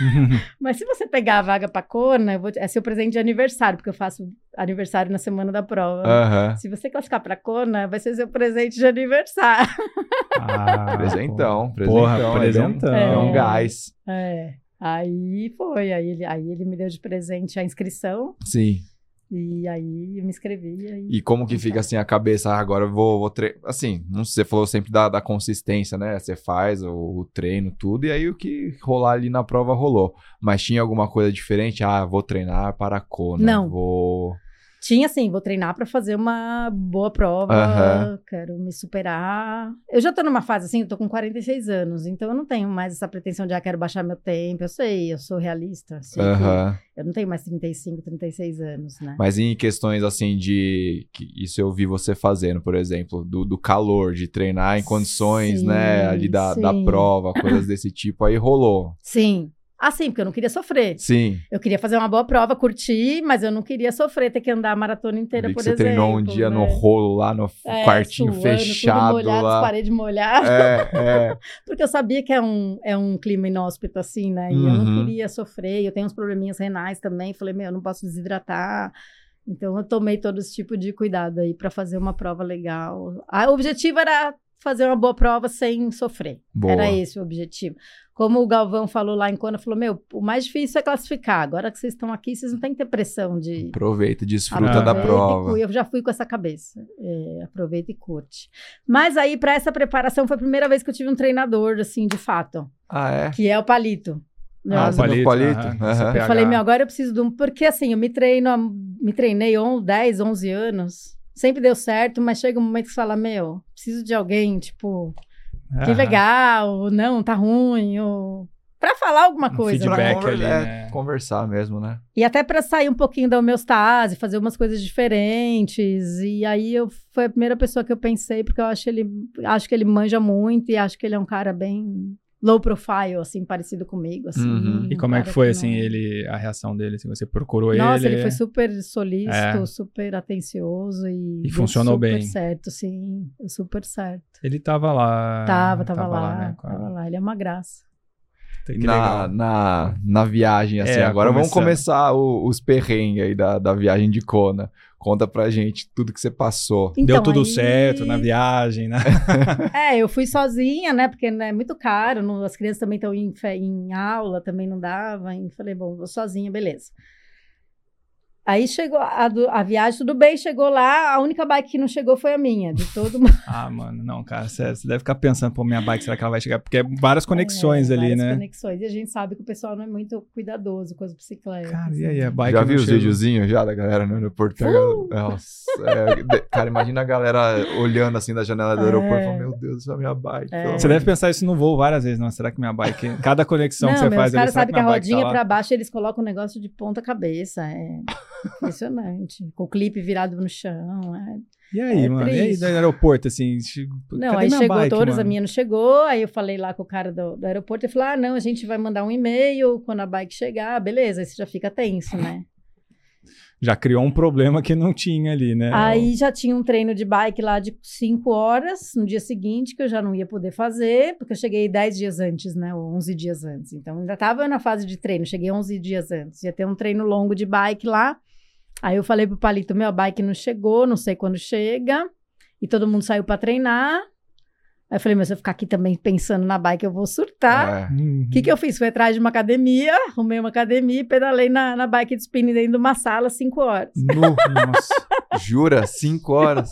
mas se você pegar a vaga pra Kona, eu vou é seu presente de aniversário, porque eu faço aniversário na semana da prova. Aham. Se você classificar pra Kona, vai ser seu presente de aniversário. Ah, Presentão, presentão. Porra, um- presentão. um É. gás. É. Aí foi, aí ele, aí ele me deu de presente a inscrição, Sim. E aí eu me inscrevi. Aí... E como que fica assim a cabeça? Ah, agora eu vou, vou treinar. Assim, não sei, você falou sempre da, da consistência, né? Você faz o, o treino, tudo, e aí o que rolar ali na prova rolou. Mas tinha alguma coisa diferente? Ah, vou treinar para a Kona. Não. Vou. Tinha assim, vou treinar pra fazer uma boa prova, Aham. quero me superar. Eu já tô numa fase assim, eu tô com 46 anos, então eu não tenho mais essa pretensão de, ah, quero baixar meu tempo. Eu sei, eu sou realista. sei que Aham. Eu não tenho mais 35, 36 anos, né? Mas em questões assim de. que isso eu vi você fazendo, por exemplo, do, do calor, de treinar em condições, Sim, né? Ali da, da prova, coisas desse tipo, aí rolou. Sim. Ah, sim, porque eu não queria sofrer. Sim. Eu queria fazer uma boa prova, curtir, mas eu não queria sofrer, ter que andar a maratona inteira, por você exemplo. treinou um dia no né? rolo lá no É, quartinho suando, fechado tudo molhado, lá. as paredes molhadas. É, é. Porque eu sabia que é um, é um clima inóspito, assim, né? E eu Uhum. não queria sofrer. Eu tenho uns probleminhas renais também. Falei, meu, eu não posso desidratar. Então, eu tomei todo esse tipo de cuidado aí para fazer uma prova legal. Ah, o objetivo era fazer uma boa prova sem sofrer. Boa. Era esse o objetivo. Como o Galvão falou lá em Kona, falou, meu, o mais difícil é classificar. Agora que vocês estão aqui, vocês não têm que ter pressão de... Aproveita, desfruta da Aproveita e prova. Eu já fui com essa cabeça. É, aproveita e curte. Mas aí, para essa preparação, foi a primeira vez que eu tive um treinador, assim, de fato, Ah, é? que é o Palito. Ah, palito? Aham. CPH. eu falei, meu, agora eu preciso de um. Porque assim, eu me treino, me treinei há 10, 11 anos. Sempre deu certo, mas chega um momento que você fala, meu, preciso de alguém, tipo, que Aham. legal, ou não, tá ruim, ou. Pra falar alguma Um coisa. feedback. né? Pra conver- ali, é, né? conversar mesmo, né? E até pra sair um pouquinho da homeostase, fazer umas coisas diferentes. E aí eu foi a primeira pessoa que eu pensei, porque eu acho ele, acho que ele manja muito e acho que ele é um cara bem low profile, assim, parecido comigo, assim. Uhum. E como é que foi, não- assim, ele, a reação dele? Assim, você procurou Nossa, ele? ele foi super solícito, É. super atencioso e, E funcionou super bem. certo, sim, super certo. Ele tava lá. tava, tava, lá, né, com a- tava lá, ele é uma graça. Na, na, na viagem, assim. É, Agora vamos começar o- os perrengues aí da, da viagem de Kona. Conta pra gente tudo que você passou. Deu Então, tudo aí- certo na viagem, né? É, eu fui sozinha, né? Porque né, é muito caro, não- as crianças também estão em, em aula, também não dava. E falei, bom, vou sozinha, beleza. Aí chegou a, do- a viagem, tudo bem, chegou lá, a única bike que não chegou foi a minha, de todo mundo. Ah, mano, não, cara, você deve ficar pensando, pô, minha bike, será que ela vai chegar? Porque é várias conexões É, ali, várias né? conexões. E a gente sabe que o pessoal não é muito cuidadoso com as bicicletas. Cara, e né? aí, a bike já viu os videozinhos já da galera no aeroporto? Uh! Nossa, é, cara, imagina a galera olhando assim da janela do aeroporto e É. falando, meu Deus, isso é a minha bike. É. Você amor deve pensar isso no voo várias vezes, não? Será que minha bike. Cada conexão Não, que você faz os caras sabem que a tá rodinha lá? pra baixo eles colocam um negócio de ponta cabeça. É impressionante. Com o clipe virado no chão. é. E aí, É mano? E aí, triste. do aeroporto, assim? Não, aí chegou bike, todas, a mano? minha não chegou. Aí eu falei lá com o cara do, do aeroporto e falou: ah, não, a gente vai mandar um e-mail quando a bike chegar. Beleza, aí você já fica tenso, né? Já criou um problema que não tinha ali, né? Aí já tinha um treino de bike lá de 5 horas no dia seguinte, que eu já não ia poder fazer, porque eu cheguei 10 dias antes, né? Ou 11 dias antes. Então ainda estava na fase de treino, cheguei 11 dias antes. Ia ter um treino longo de bike lá. Aí eu falei pro Palito: meu, a bike não chegou, não sei quando chega. E todo mundo saiu para treinar. Aí eu falei: mas se eu ficar aqui também pensando na bike, eu vou surtar. É. Uhum. O que, que eu fiz? Fui atrás de uma academia, arrumei uma academia e pedalei na, na bike de spinning dentro de uma sala, 5 horas. Nu, nossa. Jura? Cinco horas?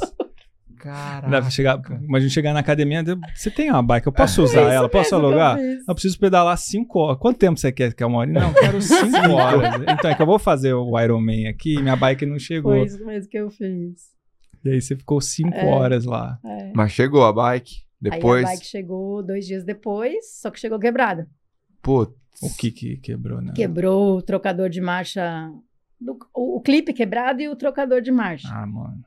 Caraca. Deve chegar, imagina chegar na academia, você tem uma bike, eu posso usar É ela, posso que eu alugar? fiz. Eu preciso pedalar 5 horas. Quanto tempo você quer? Quer uma hora? Não, eu quero 5 horas. Então é que eu vou fazer o Ironman aqui e minha bike não chegou. Foi isso mesmo que eu fiz. E aí você ficou 5 É. horas lá. É. Mas chegou a bike. Depois, Aí a bike chegou dois dias depois, só que chegou quebrada. putz. O que que quebrou, né? Quebrou o trocador de marcha, do- o, o clipe quebrado e o trocador de marcha. Ah, mano.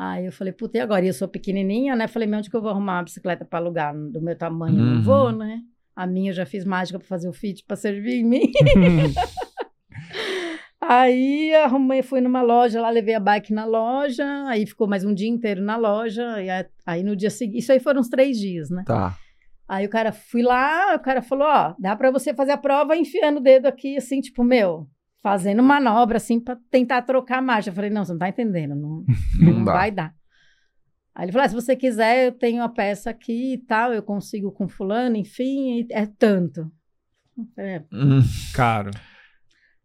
Aí eu falei, puta, e agora? E eu sou pequenininha, né? Falei, meu, onde que eu vou arrumar uma bicicleta pra alugar? Do meu tamanho, eu Uhum. não vou, né? A minha eu já fiz mágica pra fazer o fit, pra servir em mim. Aí arrumei, fui numa loja lá, levei a bike na loja, aí ficou mais um dia inteiro na loja, e a- aí no dia seguinte, isso aí foram uns três dias, né? Tá. Aí o cara, fui lá, o cara falou, ó, dá pra você fazer a prova enfiando o dedo aqui, assim, tipo, meu, fazendo manobra, assim, pra tentar trocar a marcha. Eu falei, não, você não tá entendendo, não, Não não vai dar. Aí ele falou, ah, se você quiser, eu tenho a peça aqui e tal, eu consigo com fulano, enfim, é tanto. É, Hum, Caro.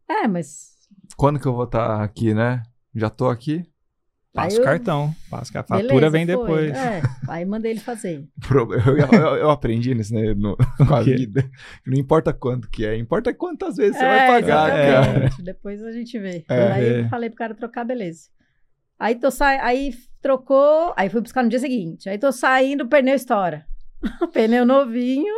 É, mas Quando que eu vou estar aqui, né? Já tô aqui? Passa Aí o eu- cartão. Passa, a fatura Beleza, vem foi. depois. É, aí mandei ele fazer. Eu, eu- eu aprendi nisso, né, no- com a vida. Não importa quanto que é, importa quantas vezes você É, vai pagar, cara. exatamente. Depois a gente vê. É. aí É. eu falei pro cara trocar, beleza. Aí tô sa... aí trocou, aí fui buscar no dia seguinte. Aí tô saindo, o pneu estoura. pneu novinho.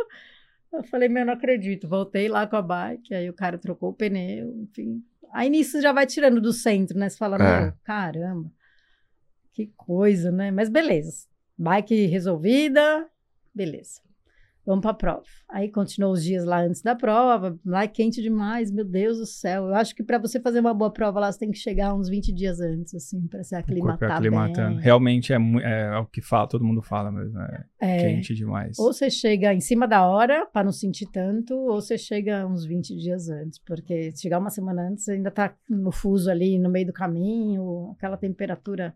Eu falei, meu, não acredito. Voltei lá com a bike, aí o cara trocou o pneu, enfim. Aí nisso já vai tirando do centro, né? Você fala, É. meu, caramba, que coisa, né? Mas beleza. Bike resolvida, beleza. Vamos pra prova. Aí continuou os dias lá antes da prova. Lá é quente demais, meu Deus do céu. Eu acho que para você fazer uma boa prova lá, você tem que chegar uns 20 dias antes, assim, para se aclimatar é aclimatando. bem. Realmente é, mu- é, o que fala, todo mundo fala mesmo. É, É, quente demais. Ou você chega em cima da hora, para não sentir tanto, ou você chega uns 20 dias antes. Porque se chegar uma semana antes, ainda tá no fuso ali, no meio do caminho, aquela temperatura.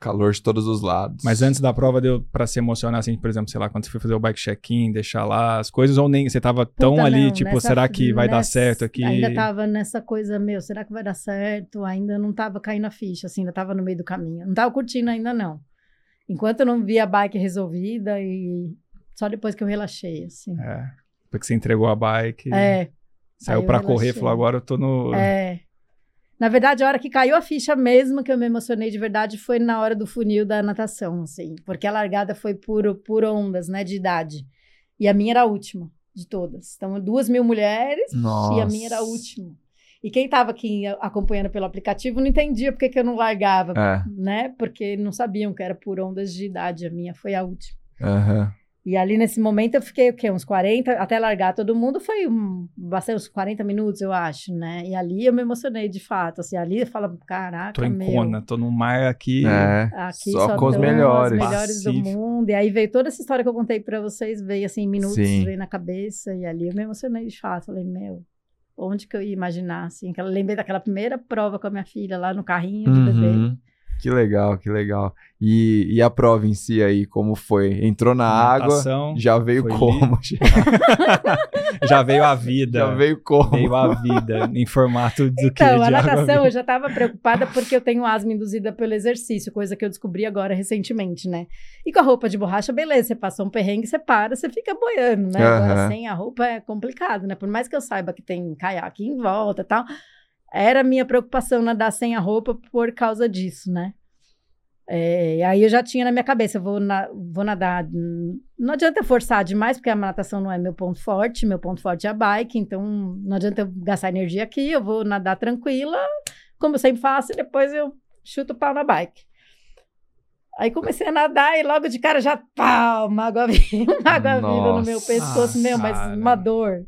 Calor de todos os lados. Mas antes da prova deu pra se emocionar, assim, por exemplo, sei lá, quando você foi fazer o bike check-in, deixar lá as coisas, ou nem você tava tão Puta, ali, não, tipo, nessa- será que vai dar nessa- certo aqui? Ainda tava nessa coisa, meu, será que vai dar certo? Ainda não tava caindo a ficha, assim, ainda tava no meio do caminho. Não tava curtindo ainda, não. Enquanto eu não vi a bike resolvida e só depois que eu relaxei, assim. É. Porque você entregou a bike, É, saiu pra correr, relaxei. falou, agora eu tô no... é. Na verdade, a hora que caiu a ficha mesmo, que eu me emocionei de verdade, foi na hora do funil da natação, assim. Porque a largada foi por, por ondas, né, de idade. E a minha era a última de todas. Então, duas mil mulheres Nossa. e a minha era a última. E quem estava aqui acompanhando pelo aplicativo não entendia porque que eu não largava, É. né? Porque não sabiam que era por ondas de idade. A minha foi a última. Aham. E ali nesse momento eu fiquei o quê? Uns 40, até largar todo mundo foi um, bastante uns 40 minutos, eu acho, né? E ali eu me emocionei de fato, assim, ali eu falo, caraca, Tô em meu, Kona, tô no mar aqui. É. aqui Só só, com os melhores. Os melhores do Pacífico. mundo. E aí veio toda essa história que eu contei pra vocês, veio assim, minutos, Sim. veio na cabeça. E ali eu me emocionei de fato. Falei, meu, onde que eu ia imaginar, assim? Que eu lembrei daquela primeira prova com a minha filha lá no carrinho de bebê. Uhum. Que legal, que legal. E, e a prova em si aí, como foi? Entrou na água, já veio como? já veio a vida. Já veio como? Veio a vida em formato do que Então, a natação eu já estava preocupada porque eu tenho asma induzida pelo exercício, coisa que eu descobri agora recentemente, né? E com a roupa de borracha, beleza, você passou um perrengue, você para, você fica boiando, né? Agora Aham. sem a roupa é complicado, né? Por mais que eu saiba que tem caiaque em volta e tal, era a minha preocupação nadar sem a roupa por causa disso, né? É, aí eu já tinha na minha cabeça, vou, na- vou nadar. hum, Não adianta forçar demais, porque a natação não é meu ponto forte, meu ponto forte é a bike, então não adianta eu gastar energia aqui, eu vou nadar tranquila, como eu sempre faço, e depois eu chuto o pau na bike. Aí comecei a nadar e logo de cara já pau, uma água viva, uma água viva no meu pescoço, meu, mas uma dor.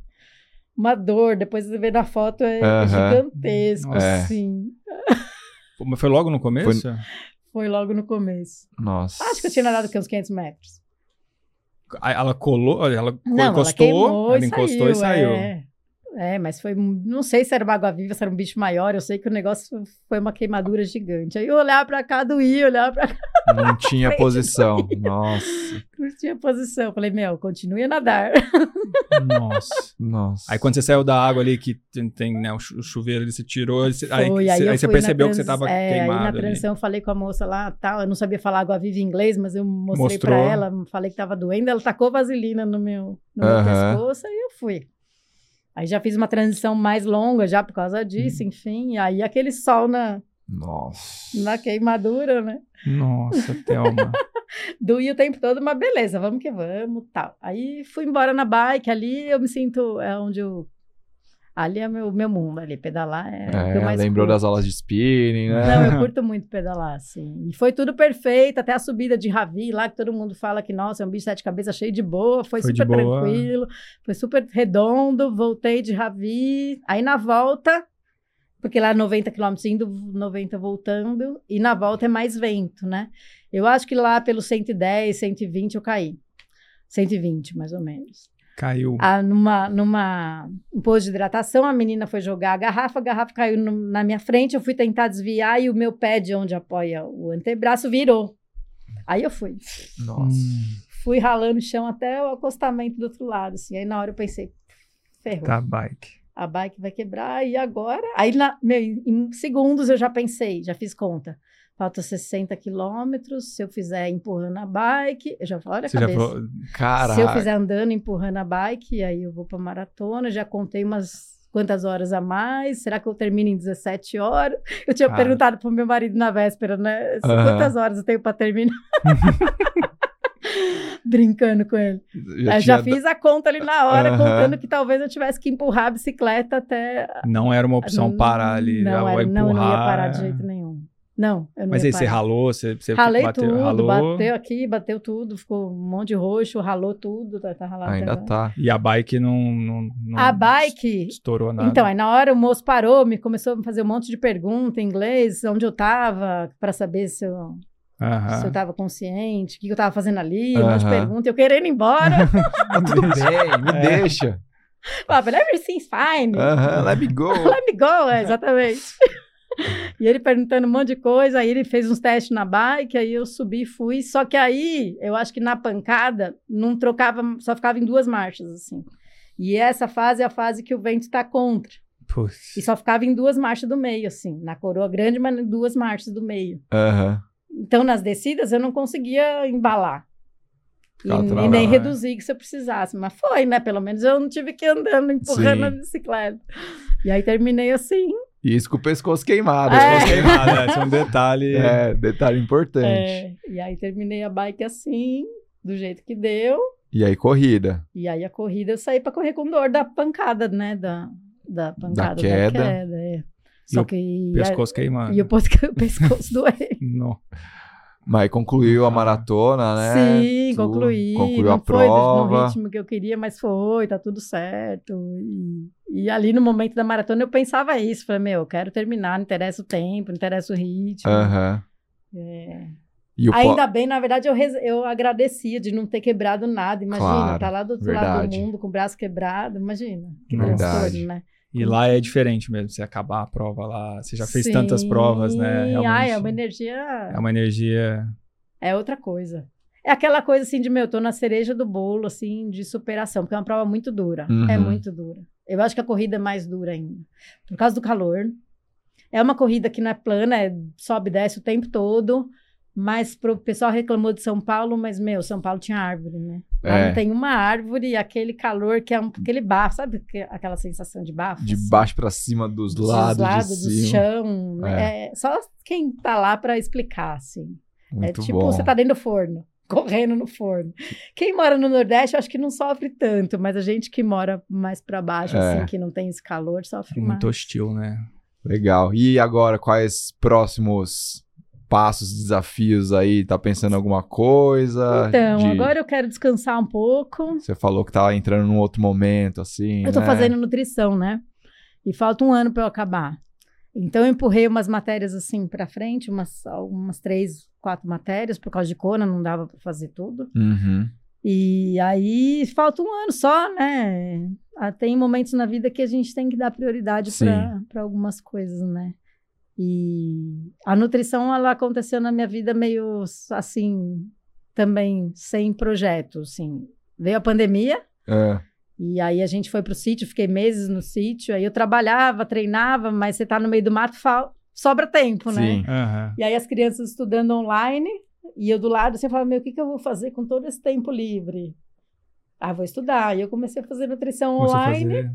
Uma dor, depois você vê na foto, é gigantesco, É. assim. Mas foi logo no começo? Foi logo no começo. Nossa. Acho que eu tinha nadado aqui uns 500 metros. Ela colou, ela Não, encostou, ela, queimou ela encostou e saiu. É. É, mas foi. Não sei se era uma água-viva, se era um bicho maior. Eu sei que o negócio foi uma queimadura gigante. Aí eu olhava pra cá, doía, olhava pra cá, Não tinha Frente posição. Nossa. não tinha posição. Falei, meu, continue a nadar. Nossa. Nossa. Aí quando você saiu da água ali, que tem, tem, né, o chu- o chuveiro ali, você tirou, aí, você- aí, Foi, aí, eu aí você percebeu que você trans- tava é, Aí na queimado ali. transição eu falei com a moça lá, tal, eu não sabia falar água-viva em inglês, mas eu mostrei pra Mostrou. ela, falei que tava doendo, ela tacou vaselina no meu, no meu pescoço, aí eu fui. Aí já fiz uma transição mais longa já por causa disso, enfim. E aí aquele sol na, Nossa. na queimadura, né? Nossa, Thelma. Doía o tempo todo, mas beleza, vamos que vamos, tal. Aí fui embora na bike, ali eu me sinto, é onde eu... Ali é meu, meu mundo, ali, pedalar é, o que eu É, mais lembrou curto. das aulas de spinning, né? Não, eu curto muito pedalar, assim. E foi tudo perfeito, até a subida de Ravi lá, que todo mundo fala que, nossa, é um bicho de sete cabeças cheio de boa. Foi, Foi super boa. tranquilo, foi super redondo. Voltei de Ravi. Aí na volta, porque lá 90 km indo, 90 voltando, e na volta é mais vento, né? Eu acho que lá pelo 110, 120 eu caí. 120, mais ou menos. Caiu. Ah, numa, numa um de hidratação, a menina foi jogar a garrafa, a garrafa caiu no- na minha frente, eu fui tentar desviar e o meu pé de onde apoia o antebraço virou. Aí eu fui, Nossa. Hum, fui ralando o chão até o acostamento do outro lado, assim. Aí na hora eu pensei, ferrou, tá, bike. a bike vai quebrar e agora? Aí na, meu, em segundos eu já pensei, já fiz conta. Falta 60 quilômetros. Se eu fizer empurrando a bike, eu já falo, olha a Você já cabeça. falou, Caraca. Se eu fizer andando, empurrando a bike, aí eu vou pra maratona. Já contei umas quantas horas a mais. Será que eu termino em 17 horas? Eu tinha Cara. perguntado pro meu marido na véspera, né? Quantas horas eu tenho pra terminar? Brincando com ele. já, já fiz a conta ali na hora, Aham. contando que talvez eu tivesse que empurrar a bicicleta até. não era uma opção Não- parar ali. Não, já, era, ou não, ia empurrar. parar de jeito nenhum. Não, eu não Mas aí você ralou, você, você Ralei bateu, tudo, ralou, bateu aqui, bateu tudo, ficou um monte de roxo, ralou tudo, tá, tá ralado Ainda agora. tá. E a bike não, não, não A bike, estourou nada. Então, aí na hora o moço parou, me começou a fazer um monte de pergunta em inglês, onde eu tava, para saber se eu, Aham. se eu tava consciente, o que, eu tava fazendo ali, um monte de pergunta, eu querendo ir embora. Tá tudo bem, me É. deixa. Falava, everything's fine. Aham, let me go. Let me go, é, exatamente. e ele perguntando um monte de coisa, aí ele fez uns testes na bike, aí eu subi e fui. Só que aí, eu acho que na pancada, não trocava, só ficava em duas marchas, assim. E essa fase é a fase que o vento tá contra. Putz. E só ficava em duas marchas do meio, assim. Na coroa grande, mas em duas marchas do meio. Aham. Então, nas descidas, eu não conseguia embalar. E, e nem né? reduzir que se eu precisasse. Mas foi, né? Pelo menos eu não tive que ir andando, empurrando Sim. a bicicleta. E aí terminei assim. E isso com o pescoço queimado. É. Pescoço queimado, né? Esse é um detalhe. É, detalhe importante. é, e aí terminei a bike assim, do jeito que deu. E aí, corrida. E aí a corrida eu saí pra correr com dor da pancada, né? Da, da pancada da queda. queda. é. E Só o que. Pescoço queimado. E o o pescoço doeu. Não. Mas concluiu a Ah. maratona, né? Sim, Tudo. concluí. Concluiu não a foi no ritmo que eu queria, mas foi, tá tudo certo. E, e ali no momento da maratona eu pensava isso. Falei, meu, eu quero terminar, não interessa o tempo, não interessa o ritmo. Aham. É. E o Ainda bem, na verdade, eu, eu agradecia de não ter quebrado nada. Imagina, Claro, tá lá do outro lado verdade. do mundo com o braço quebrado. Imagina, que transtorno, né? E lá é diferente mesmo, você acabar a prova lá. Você já fez tantas Sim. provas, né? Realmente. É uma energia. É uma energia. É outra coisa. É aquela coisa assim de, meu, tô na cereja do bolo, assim, de superação, porque é uma prova muito dura. Uhum. É muito dura. Eu acho que a corrida é mais dura ainda. Por causa do calor. É uma corrida que não é plana, é sobe e desce o tempo todo. Mas pro o pessoal reclamou de São Paulo, mas, meu, São Paulo tinha árvore, né? Lá É. não tem uma árvore e aquele calor que é um, aquele bafo, sabe que- aquela sensação de bafo? de assim? baixo pra cima, dos Dos lados, lados, de do cima. chão. né? É, só quem tá lá pra explicar, assim. Muito é tipo, bom. você tá dentro do forno, correndo no forno. Quem mora no Nordeste, eu acho que não sofre tanto, mas a gente que mora mais pra baixo, É. assim, que não tem esse calor, sofre mais. Muito hostil, né? Legal. E agora, quais próximos passos, desafios aí? Tá pensando em alguma coisa? Então, De- agora eu quero descansar um pouco. Você falou que tá entrando num outro momento, assim, Eu tô né? fazendo nutrição, né? E falta um ano pra eu acabar. Então, eu empurrei umas matérias assim pra frente, umas, umas três, quatro matérias, por causa de Cona, não dava pra fazer tudo. Uhum. E aí falta um ano só, né? Ah, Tem momentos na vida que a gente tem que dar prioridade para algumas coisas, né? E a nutrição ela aconteceu na minha vida meio assim, também sem projeto, assim. Veio a pandemia É. e aí a gente foi pro sítio, fiquei meses no sítio, aí eu trabalhava, treinava, mas você tá no meio do mato, fal- sobra tempo, né? Sim. Aham. E aí as crianças estudando online, e eu do lado, você fala, meu, o que, que eu vou fazer com todo esse tempo livre? Ah, vou estudar. E eu comecei a fazer nutrição Começou a online, fazer-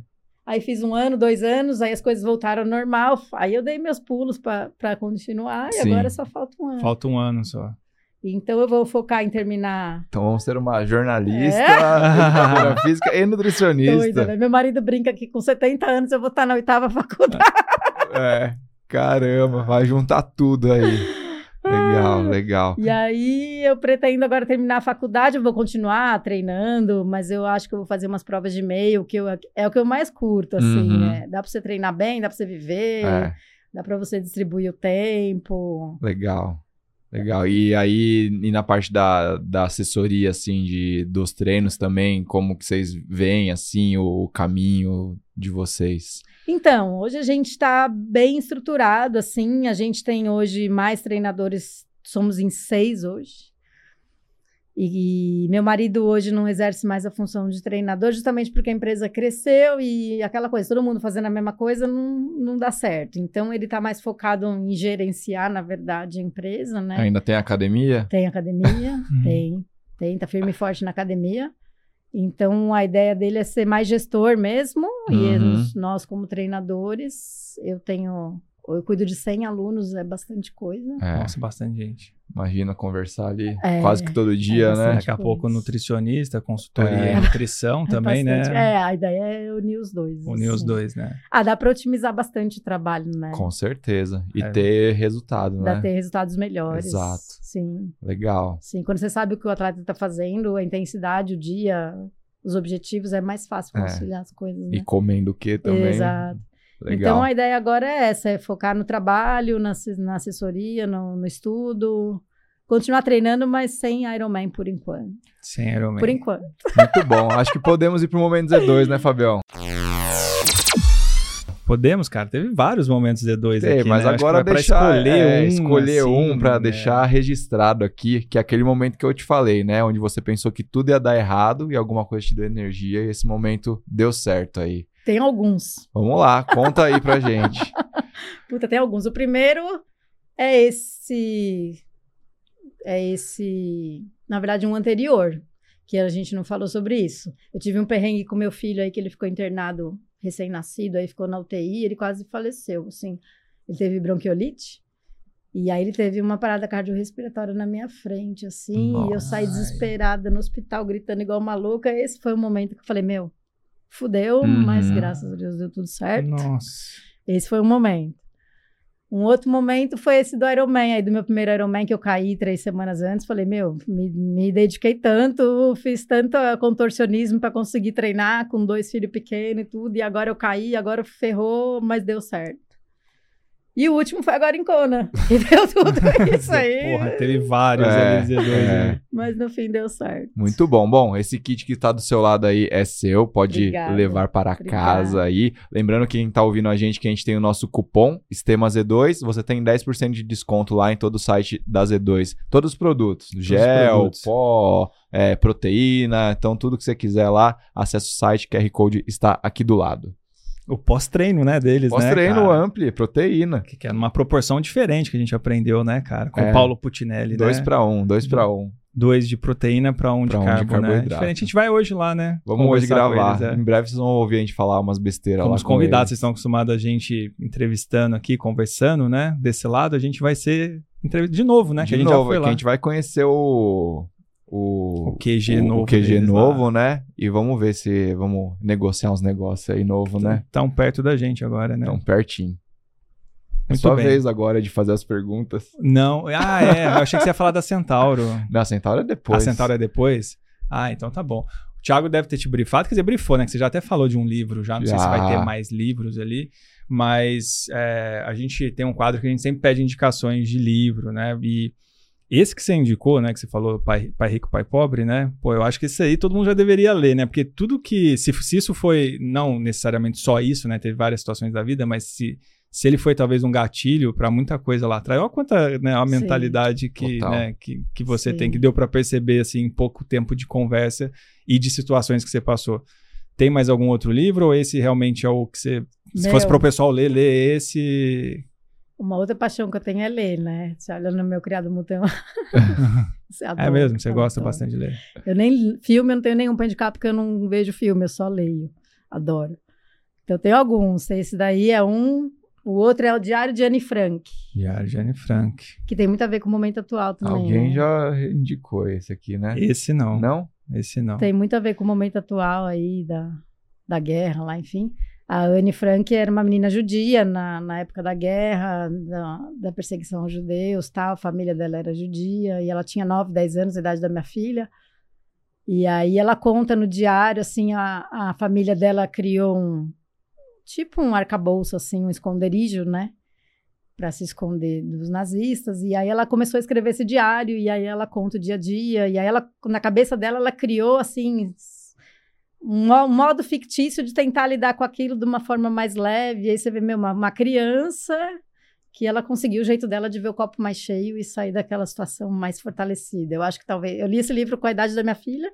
aí fiz um ano, dois anos, aí as coisas voltaram ao normal, aí eu dei meus pulos para continuar, e Sim. agora só falta um ano. Falta um ano só. Então eu vou focar em terminar Então vamos ser uma jornalista, É? física e nutricionista. doida, né? Meu marido brinca que com 70 anos eu vou estar na oitava faculdade. É. Caramba, vai juntar tudo aí. Legal, legal. E aí eu pretendo agora terminar a faculdade, eu vou continuar treinando, mas eu acho que eu vou fazer umas provas de meio, que eu, é o que eu mais curto, assim, Uhum. né? Dá pra você treinar bem, dá pra você viver, É, dá pra você distribuir o tempo. legal. Legal. E aí, e na parte da, da assessoria, assim, de, dos treinos também, como que vocês veem, assim, o, o caminho de vocês? Então, hoje a gente está bem estruturado, assim, a gente tem hoje mais treinadores, somos em seis hoje. E, e meu marido hoje não exerce mais a função de treinador, justamente porque a empresa cresceu e aquela coisa, todo mundo fazendo a mesma coisa não, não dá certo. Então ele está mais focado em gerenciar, na verdade, a empresa, né? Ainda tem academia? Tem academia, tem, tem, tá firme e forte na academia. Então a ideia dele é ser mais gestor mesmo, e Uhum. nós- nós, como treinadores, eu tenho. Eu cuido de 100 alunos, é bastante coisa. É, Nossa, bastante gente. imagina conversar ali É, quase que todo dia, né? bastante. Daqui a coisa. pouco nutricionista, consultoria É. em nutrição É também, né? bastante- É, a ideia é unir os dois. Unir os assim. dois, né? Ah, dá para otimizar bastante o trabalho, né? Com certeza. E É. ter resultado, Dá né? ter resultados melhores. Exato. Sim, Legal. sim. Quando você sabe o que o atleta está fazendo, a intensidade, o dia, os objetivos, é mais fácil É. conciliar as coisas, E né? comendo o que também? Exato. Legal. Então a ideia agora é essa: é focar no trabalho, na, na assessoria, no, no estudo. Continuar treinando, mas sem Ironman por enquanto. Sem Ironman. Por enquanto. Muito bom. Acho que podemos ir pro momento Z2, né, Fabião? Podemos, cara. Teve vários momentos D2 Tem, aqui, mas né? Agora deixar, escolher é, um, escolher assim, um para né? deixar registrado aqui, que é aquele momento que eu te falei, né? Onde você pensou que tudo ia dar errado e alguma coisa te deu energia e esse momento deu certo aí. Tem alguns. Vamos lá, conta aí pra gente. Puta, tem alguns. O primeiro é esse. É esse. Na verdade, um anterior, que a gente não falou sobre isso. Eu tive um perrengue com meu filho aí, que ele ficou internado recém-nascido, aí ficou na UTI, ele quase faleceu. Assim, ele teve bronquiolite. E aí ele teve uma parada cardiorrespiratória na minha frente, assim, e eu saí Nossa. desesperada no hospital, gritando igual maluca. Esse foi o momento que eu falei, meu, fudeu, Uhum. mas graças a Deus deu tudo certo. Nossa. Esse foi um momento. Um outro momento foi esse do Ironman, aí do meu primeiro Ironman, que eu caí três semanas antes. Falei, meu, me, me dediquei tanto, fiz tanto ah, contorcionismo para conseguir treinar com dois filhos pequenos e tudo, e agora eu caí, agora ferrou, mas deu certo. E o último foi agora em Kona, que deu tudo isso aí, Porra, teve vários É, LZ2 é. aí. mas no fim deu certo. Muito bom. Bom, esse kit que tá do seu lado aí é seu, pode Obrigada. levar para Obrigada. casa aí. Lembrando que quem tá ouvindo a gente, que a gente tem o nosso cupom STEMAZ2, você tem 10% de desconto lá em todo o site da Z2. Todos os produtos, gel, produtos. pó, é, proteína, então tudo que você quiser lá, acesse o site, QR Code está aqui do lado. O pós-treino, né, deles, Pós-treino né, ampli, proteína. Que, que é numa proporção diferente que a gente aprendeu, né, cara? Com É. o Paulo Putinelli, Dois né? para um, dois para um. Dois de proteína pra um, Pra de, um de carbo, né? carboidrato. Diferente. A gente vai hoje lá, né? Vamos hoje gravar. eles, é. Em breve vocês vão ouvir a gente falar umas besteiras Como lá os convidados, eles. vocês estão acostumados a gente entrevistando aqui, conversando, né? Desse lado, a gente vai ser de novo, né? De que a gente novo, já foi que lá. a gente vai conhecer o. O, O QG o- novo O QG deles novo, né? E vamos ver se vamos negociar uns negócios aí novo, né? Tão perto da gente agora, né? Tão pertinho. É Muito sua bem. vez agora de fazer as perguntas. Não, ah, é. Eu achei que você ia falar da Centauro. Não, a Centauro é depois. A Centauro é depois? Ah, então tá bom. O Thiago deve ter te brifado, quer dizer, brifou, né? Que você já até falou de um livro já. Não sei se Já. vai ter mais livros ali. Mas é, a gente tem um quadro que a gente sempre pede indicações de livro, né? E esse que você indicou, né? Que você falou, Pai, pai Rico, Pai Pobre, né? Pô, eu acho que esse aí todo mundo já deveria ler, né? Porque tudo que. Se, se isso foi, não necessariamente só isso, né? Teve várias situações da vida, mas se, se ele foi talvez um gatilho pra muita coisa lá atrás, olha quanta né, a Sim. mentalidade que, né, que, que você Sim. tem, que deu pra perceber assim, em pouco tempo de conversa e de situações que você passou. Tem mais algum outro livro ou esse realmente é o que você. Se Meu. fosse pro pessoal ler, ler esse. Uma outra paixão que eu tenho é ler, né? Você olha no meu criado mutão. É mesmo, você gosta bastante de ler. Eu nem filme, eu não tenho nenhum pra indicar porque eu não vejo filme, eu só leio. Adoro. Então eu tenho alguns. Esse daí é um. O outro é o Diário de Anne Frank, Diário de Anne Frank. que tem muito a ver com o momento atual também. Alguém né? já indicou esse aqui, né? Esse não. Não? Esse não. Tem muito a ver com o momento atual aí da, da guerra lá, enfim. A Anne Frank era uma menina judia na, na época da guerra, da, da perseguição aos judeus, tal. A família dela era judia e ela tinha 9, 10 anos, a idade da minha filha. E aí ela conta no diário, assim, a, a família dela criou um, tipo um arcabouço, assim, um esconderijo, né? Para se esconder dos nazistas. E aí ela começou a escrever esse diário, e aí ela conta o dia a dia. E aí ela, na cabeça dela, ela criou, assim, um, mo- modo fictício de tentar lidar com aquilo de uma forma mais leve. E aí você vê, meu, uma, uma criança que ela conseguiu o jeito dela de ver o copo mais cheio e sair daquela situação mais fortalecida. Eu acho que talvez. Eu li esse livro com a idade da minha filha,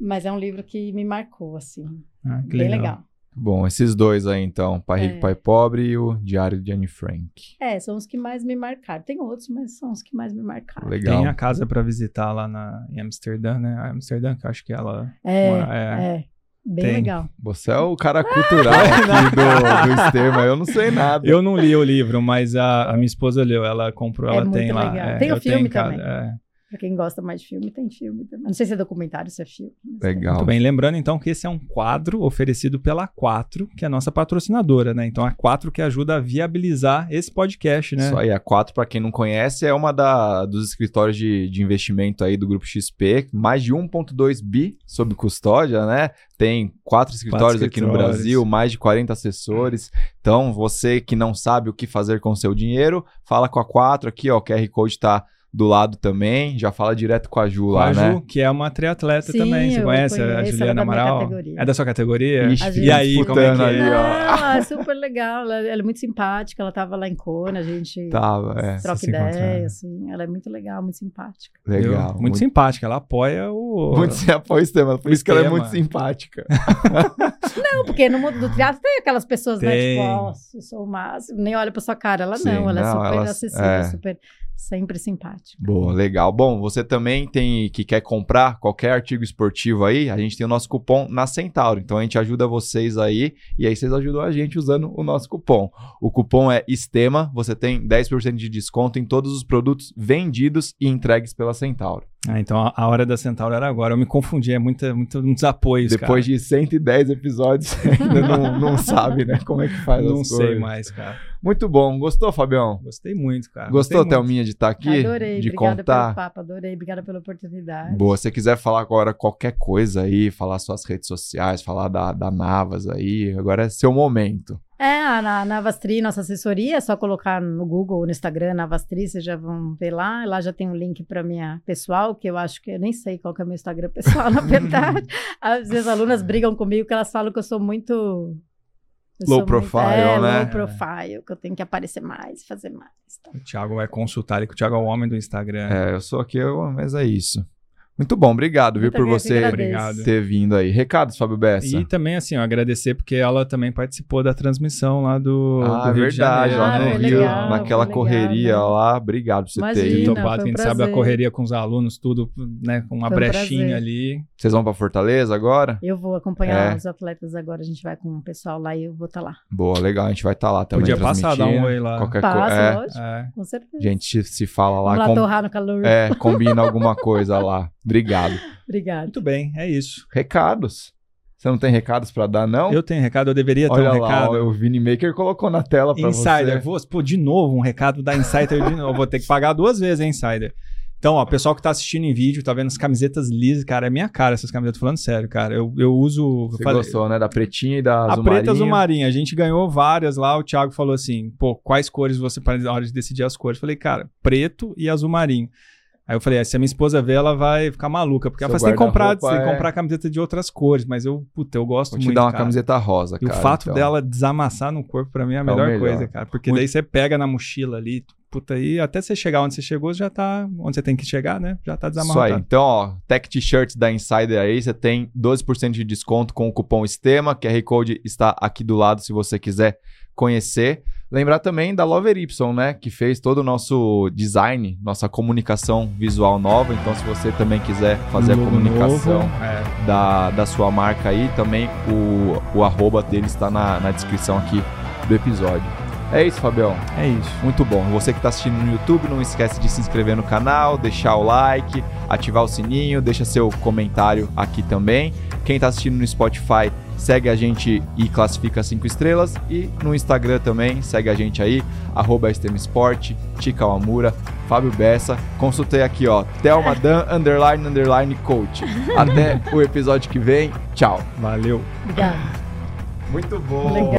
mas é um livro que me marcou, assim. Ah, bem legal. legal. Bom, esses dois aí então, Pai Rico, É. Pai Pobre e o Diário de Anne Frank. É, são os que mais me marcaram. Tem outros, mas são os que mais me marcaram. Legal. Tem a casa pra visitar lá na, em Amsterdã, né? A Amsterdã, que eu acho que ela. É, mora- é. Bem Tem. legal. Você é o cara cultural aqui do, do Estema, eu não sei nada. Eu não li o livro, mas a, a minha esposa leu. Ela comprou, É ela tem lá. legal. é, Tem o filme casa, também. é. Pra quem gosta mais de filme, tem filme também. Não sei se é documentário, se é filme. Legal. Muito bem, lembrando então que esse é um quadro oferecido pela Quatro, que é a nossa patrocinadora, né? Então a Quatro que ajuda a viabilizar esse podcast, né? Isso aí, a 4, para quem não conhece, é uma da, dos escritórios de, de investimento aí do Grupo XP, mais de 1.2 bi sob custódia, né? Tem quatro escritórios, aqui no escritórios. Brasil, mais de 40 assessores. Então, você que não sabe o que fazer com o seu dinheiro, fala com a 4 aqui, ó, o QR Code tá do lado também, já fala direto com a Ju Com lá, a Ju, né? que é uma triatleta Sim, também. Você eu conhece a é Juliana minha Amaral? categoria. É da sua categoria? Ixi, e aí, como é que é? ali, ó. Não, é super legal. Ela, ela é muito simpática. Ela tava lá em Kona, a gente Tava, é. troca encontra, ideia, né? assim. Ela é muito legal, muito simpática. Legal. Viu? Muito, simpática, ela apoia o. Muito se apoia o Estema, por isso que ela é muito simpática. Não, porque no mundo do teatro tem aquelas pessoas, né? Tem. Tipo, ó, eu sou o máximo. Nem olha pra sua cara. Ela Sim, não, ela é não, super ela- acessível, é. super sempre simpática. Boa, legal. Bom, você também tem que quer comprar qualquer artigo esportivo aí, a gente tem o nosso cupom na Centauro. Então a gente ajuda vocês aí e aí vocês ajudam a gente usando o nosso cupom. O cupom é ESTEMA, você tem 10% de desconto em todos os produtos vendidos e entregues pela Centauro. Ah, então a, hora da Centauro era agora. Eu me confundi, é muita, muito, muitos apoios. Depois de 110 episódios, ainda não, não sabe, né, como é que faz Não as sei coisas. mais, cara. Muito bom. Gostou, Fabião? Gostei muito, cara. Gostou, Gostei. Thelminha, de estar aqui? adorei, de obrigada contar? pelo papo, adorei, obrigada pela oportunidade. Boa, se você quiser falar agora qualquer coisa aí, falar suas redes sociais, falar da, da Navas aí, agora é seu momento. É, a Na- Navastri, nossa assessoria, é só colocar no Google, no Instagram, Navastri, vocês já vão ver lá. Lá já tem um link para minha pessoal, que eu acho que eu nem sei qual que é o meu Instagram pessoal, na verdade. Às vezes as alunas brigam comigo que elas falam que eu sou muito. Eu Low profile, é, né? Low profile, que eu tenho que aparecer mais, fazer mais. tá? O Thiago vai consultar ali, que o Thiago é o homem do Instagram. É, eu sou aqui, eu- mas é isso. Muito bom, obrigado, viu, por você agradeço. ter vindo aí. Recados, Fábio Bessa. E também, assim, ó, agradecer porque ela também participou da transmissão lá do. Ah, do Rio de verdade, Janeiro, lá Ah, no foi Rio, legal, naquela correria legal, né? lá. Obrigado por você ter Imagina, ido. Topado, que a foi um gente sabe a prazer. correria com os alunos, tudo, né? Com uma Foi um brechinha prazer. ali. Vocês vão pra Fortaleza agora? Eu vou acompanhar É. os atletas agora, a gente vai com o pessoal lá e eu vou estar lá. Boa, legal, a gente vai estar lá também. Podia passar, dar um oi lá. Qualquer coisa. Passa, É, lógico, É. com certeza. a gente se fala lá. Vamos lá com- torrar no calor. É, combina alguma coisa lá. Obrigado. Obrigada. Muito bem, é isso. Recados. Você não tem recados pra dar, não? Eu tenho recado, eu deveria ter Olha um lá, recado. ó, o Vini Maker colocou na tela pra Insider, você. vou, pô, de novo, um recado da Insider de novo. Vou ter que pagar duas vezes, hein, Insider. Então, ó, pessoal que tá assistindo em vídeo, tá vendo as camisetas lisas, cara, é minha cara essas camisetas, falando sério, cara. Eu, eu uso. Você eu falei- gostou, né? Da pretinha e da A azul preta azul marinho. marinha, a gente ganhou várias lá. O Thiago falou assim: pô, quais cores você para na hora de decidir as cores? Eu falei, cara, preto e azul marinho. Aí eu falei, ah, se a minha esposa ver, ela vai ficar maluca, porque ela Seu falou, você tem que comprar, tem é- comprar camiseta de outras cores, mas eu, puta, eu gosto Vou te muito. dar uma cara. camiseta rosa, E cara. o fato então. dela desamassar no corpo, pra mim, é a o melhor, melhor. coisa, cara. Porque Muito- daí você pega na mochila ali, puta, aí até você chegar onde você chegou, já tá onde você tem que chegar, né? Já tá Isso aí. Então, ó, Tech T-Shirts da Insider aí, você tem 12% de desconto com o cupom STEMA. QR Code está aqui do lado se você quiser conhecer. Lembrar também da Lover Y, né? Que fez todo o nosso design, nossa comunicação visual nova. Então, se você também quiser fazer a comunicação novo, é. da, da sua marca aí, também o, o arroba dele está na, na descrição aqui do episódio. É isso, Fabião. É isso. Muito bom. Você que está assistindo no YouTube, não esquece de se inscrever no canal, deixar o like, ativar o sininho, deixa seu comentário aqui também. Quem está assistindo no Spotify, segue a gente e classifica cinco estrelas. E no Instagram também, segue a gente aí, arroba STM Sport, Tica Amura, Fábio Bessa. Consultei aqui, ó, Thelma Dan, underline, underline, coach. Até o episódio que vem. Tchau. Valeu. Obrigada. Muito bom. Legal.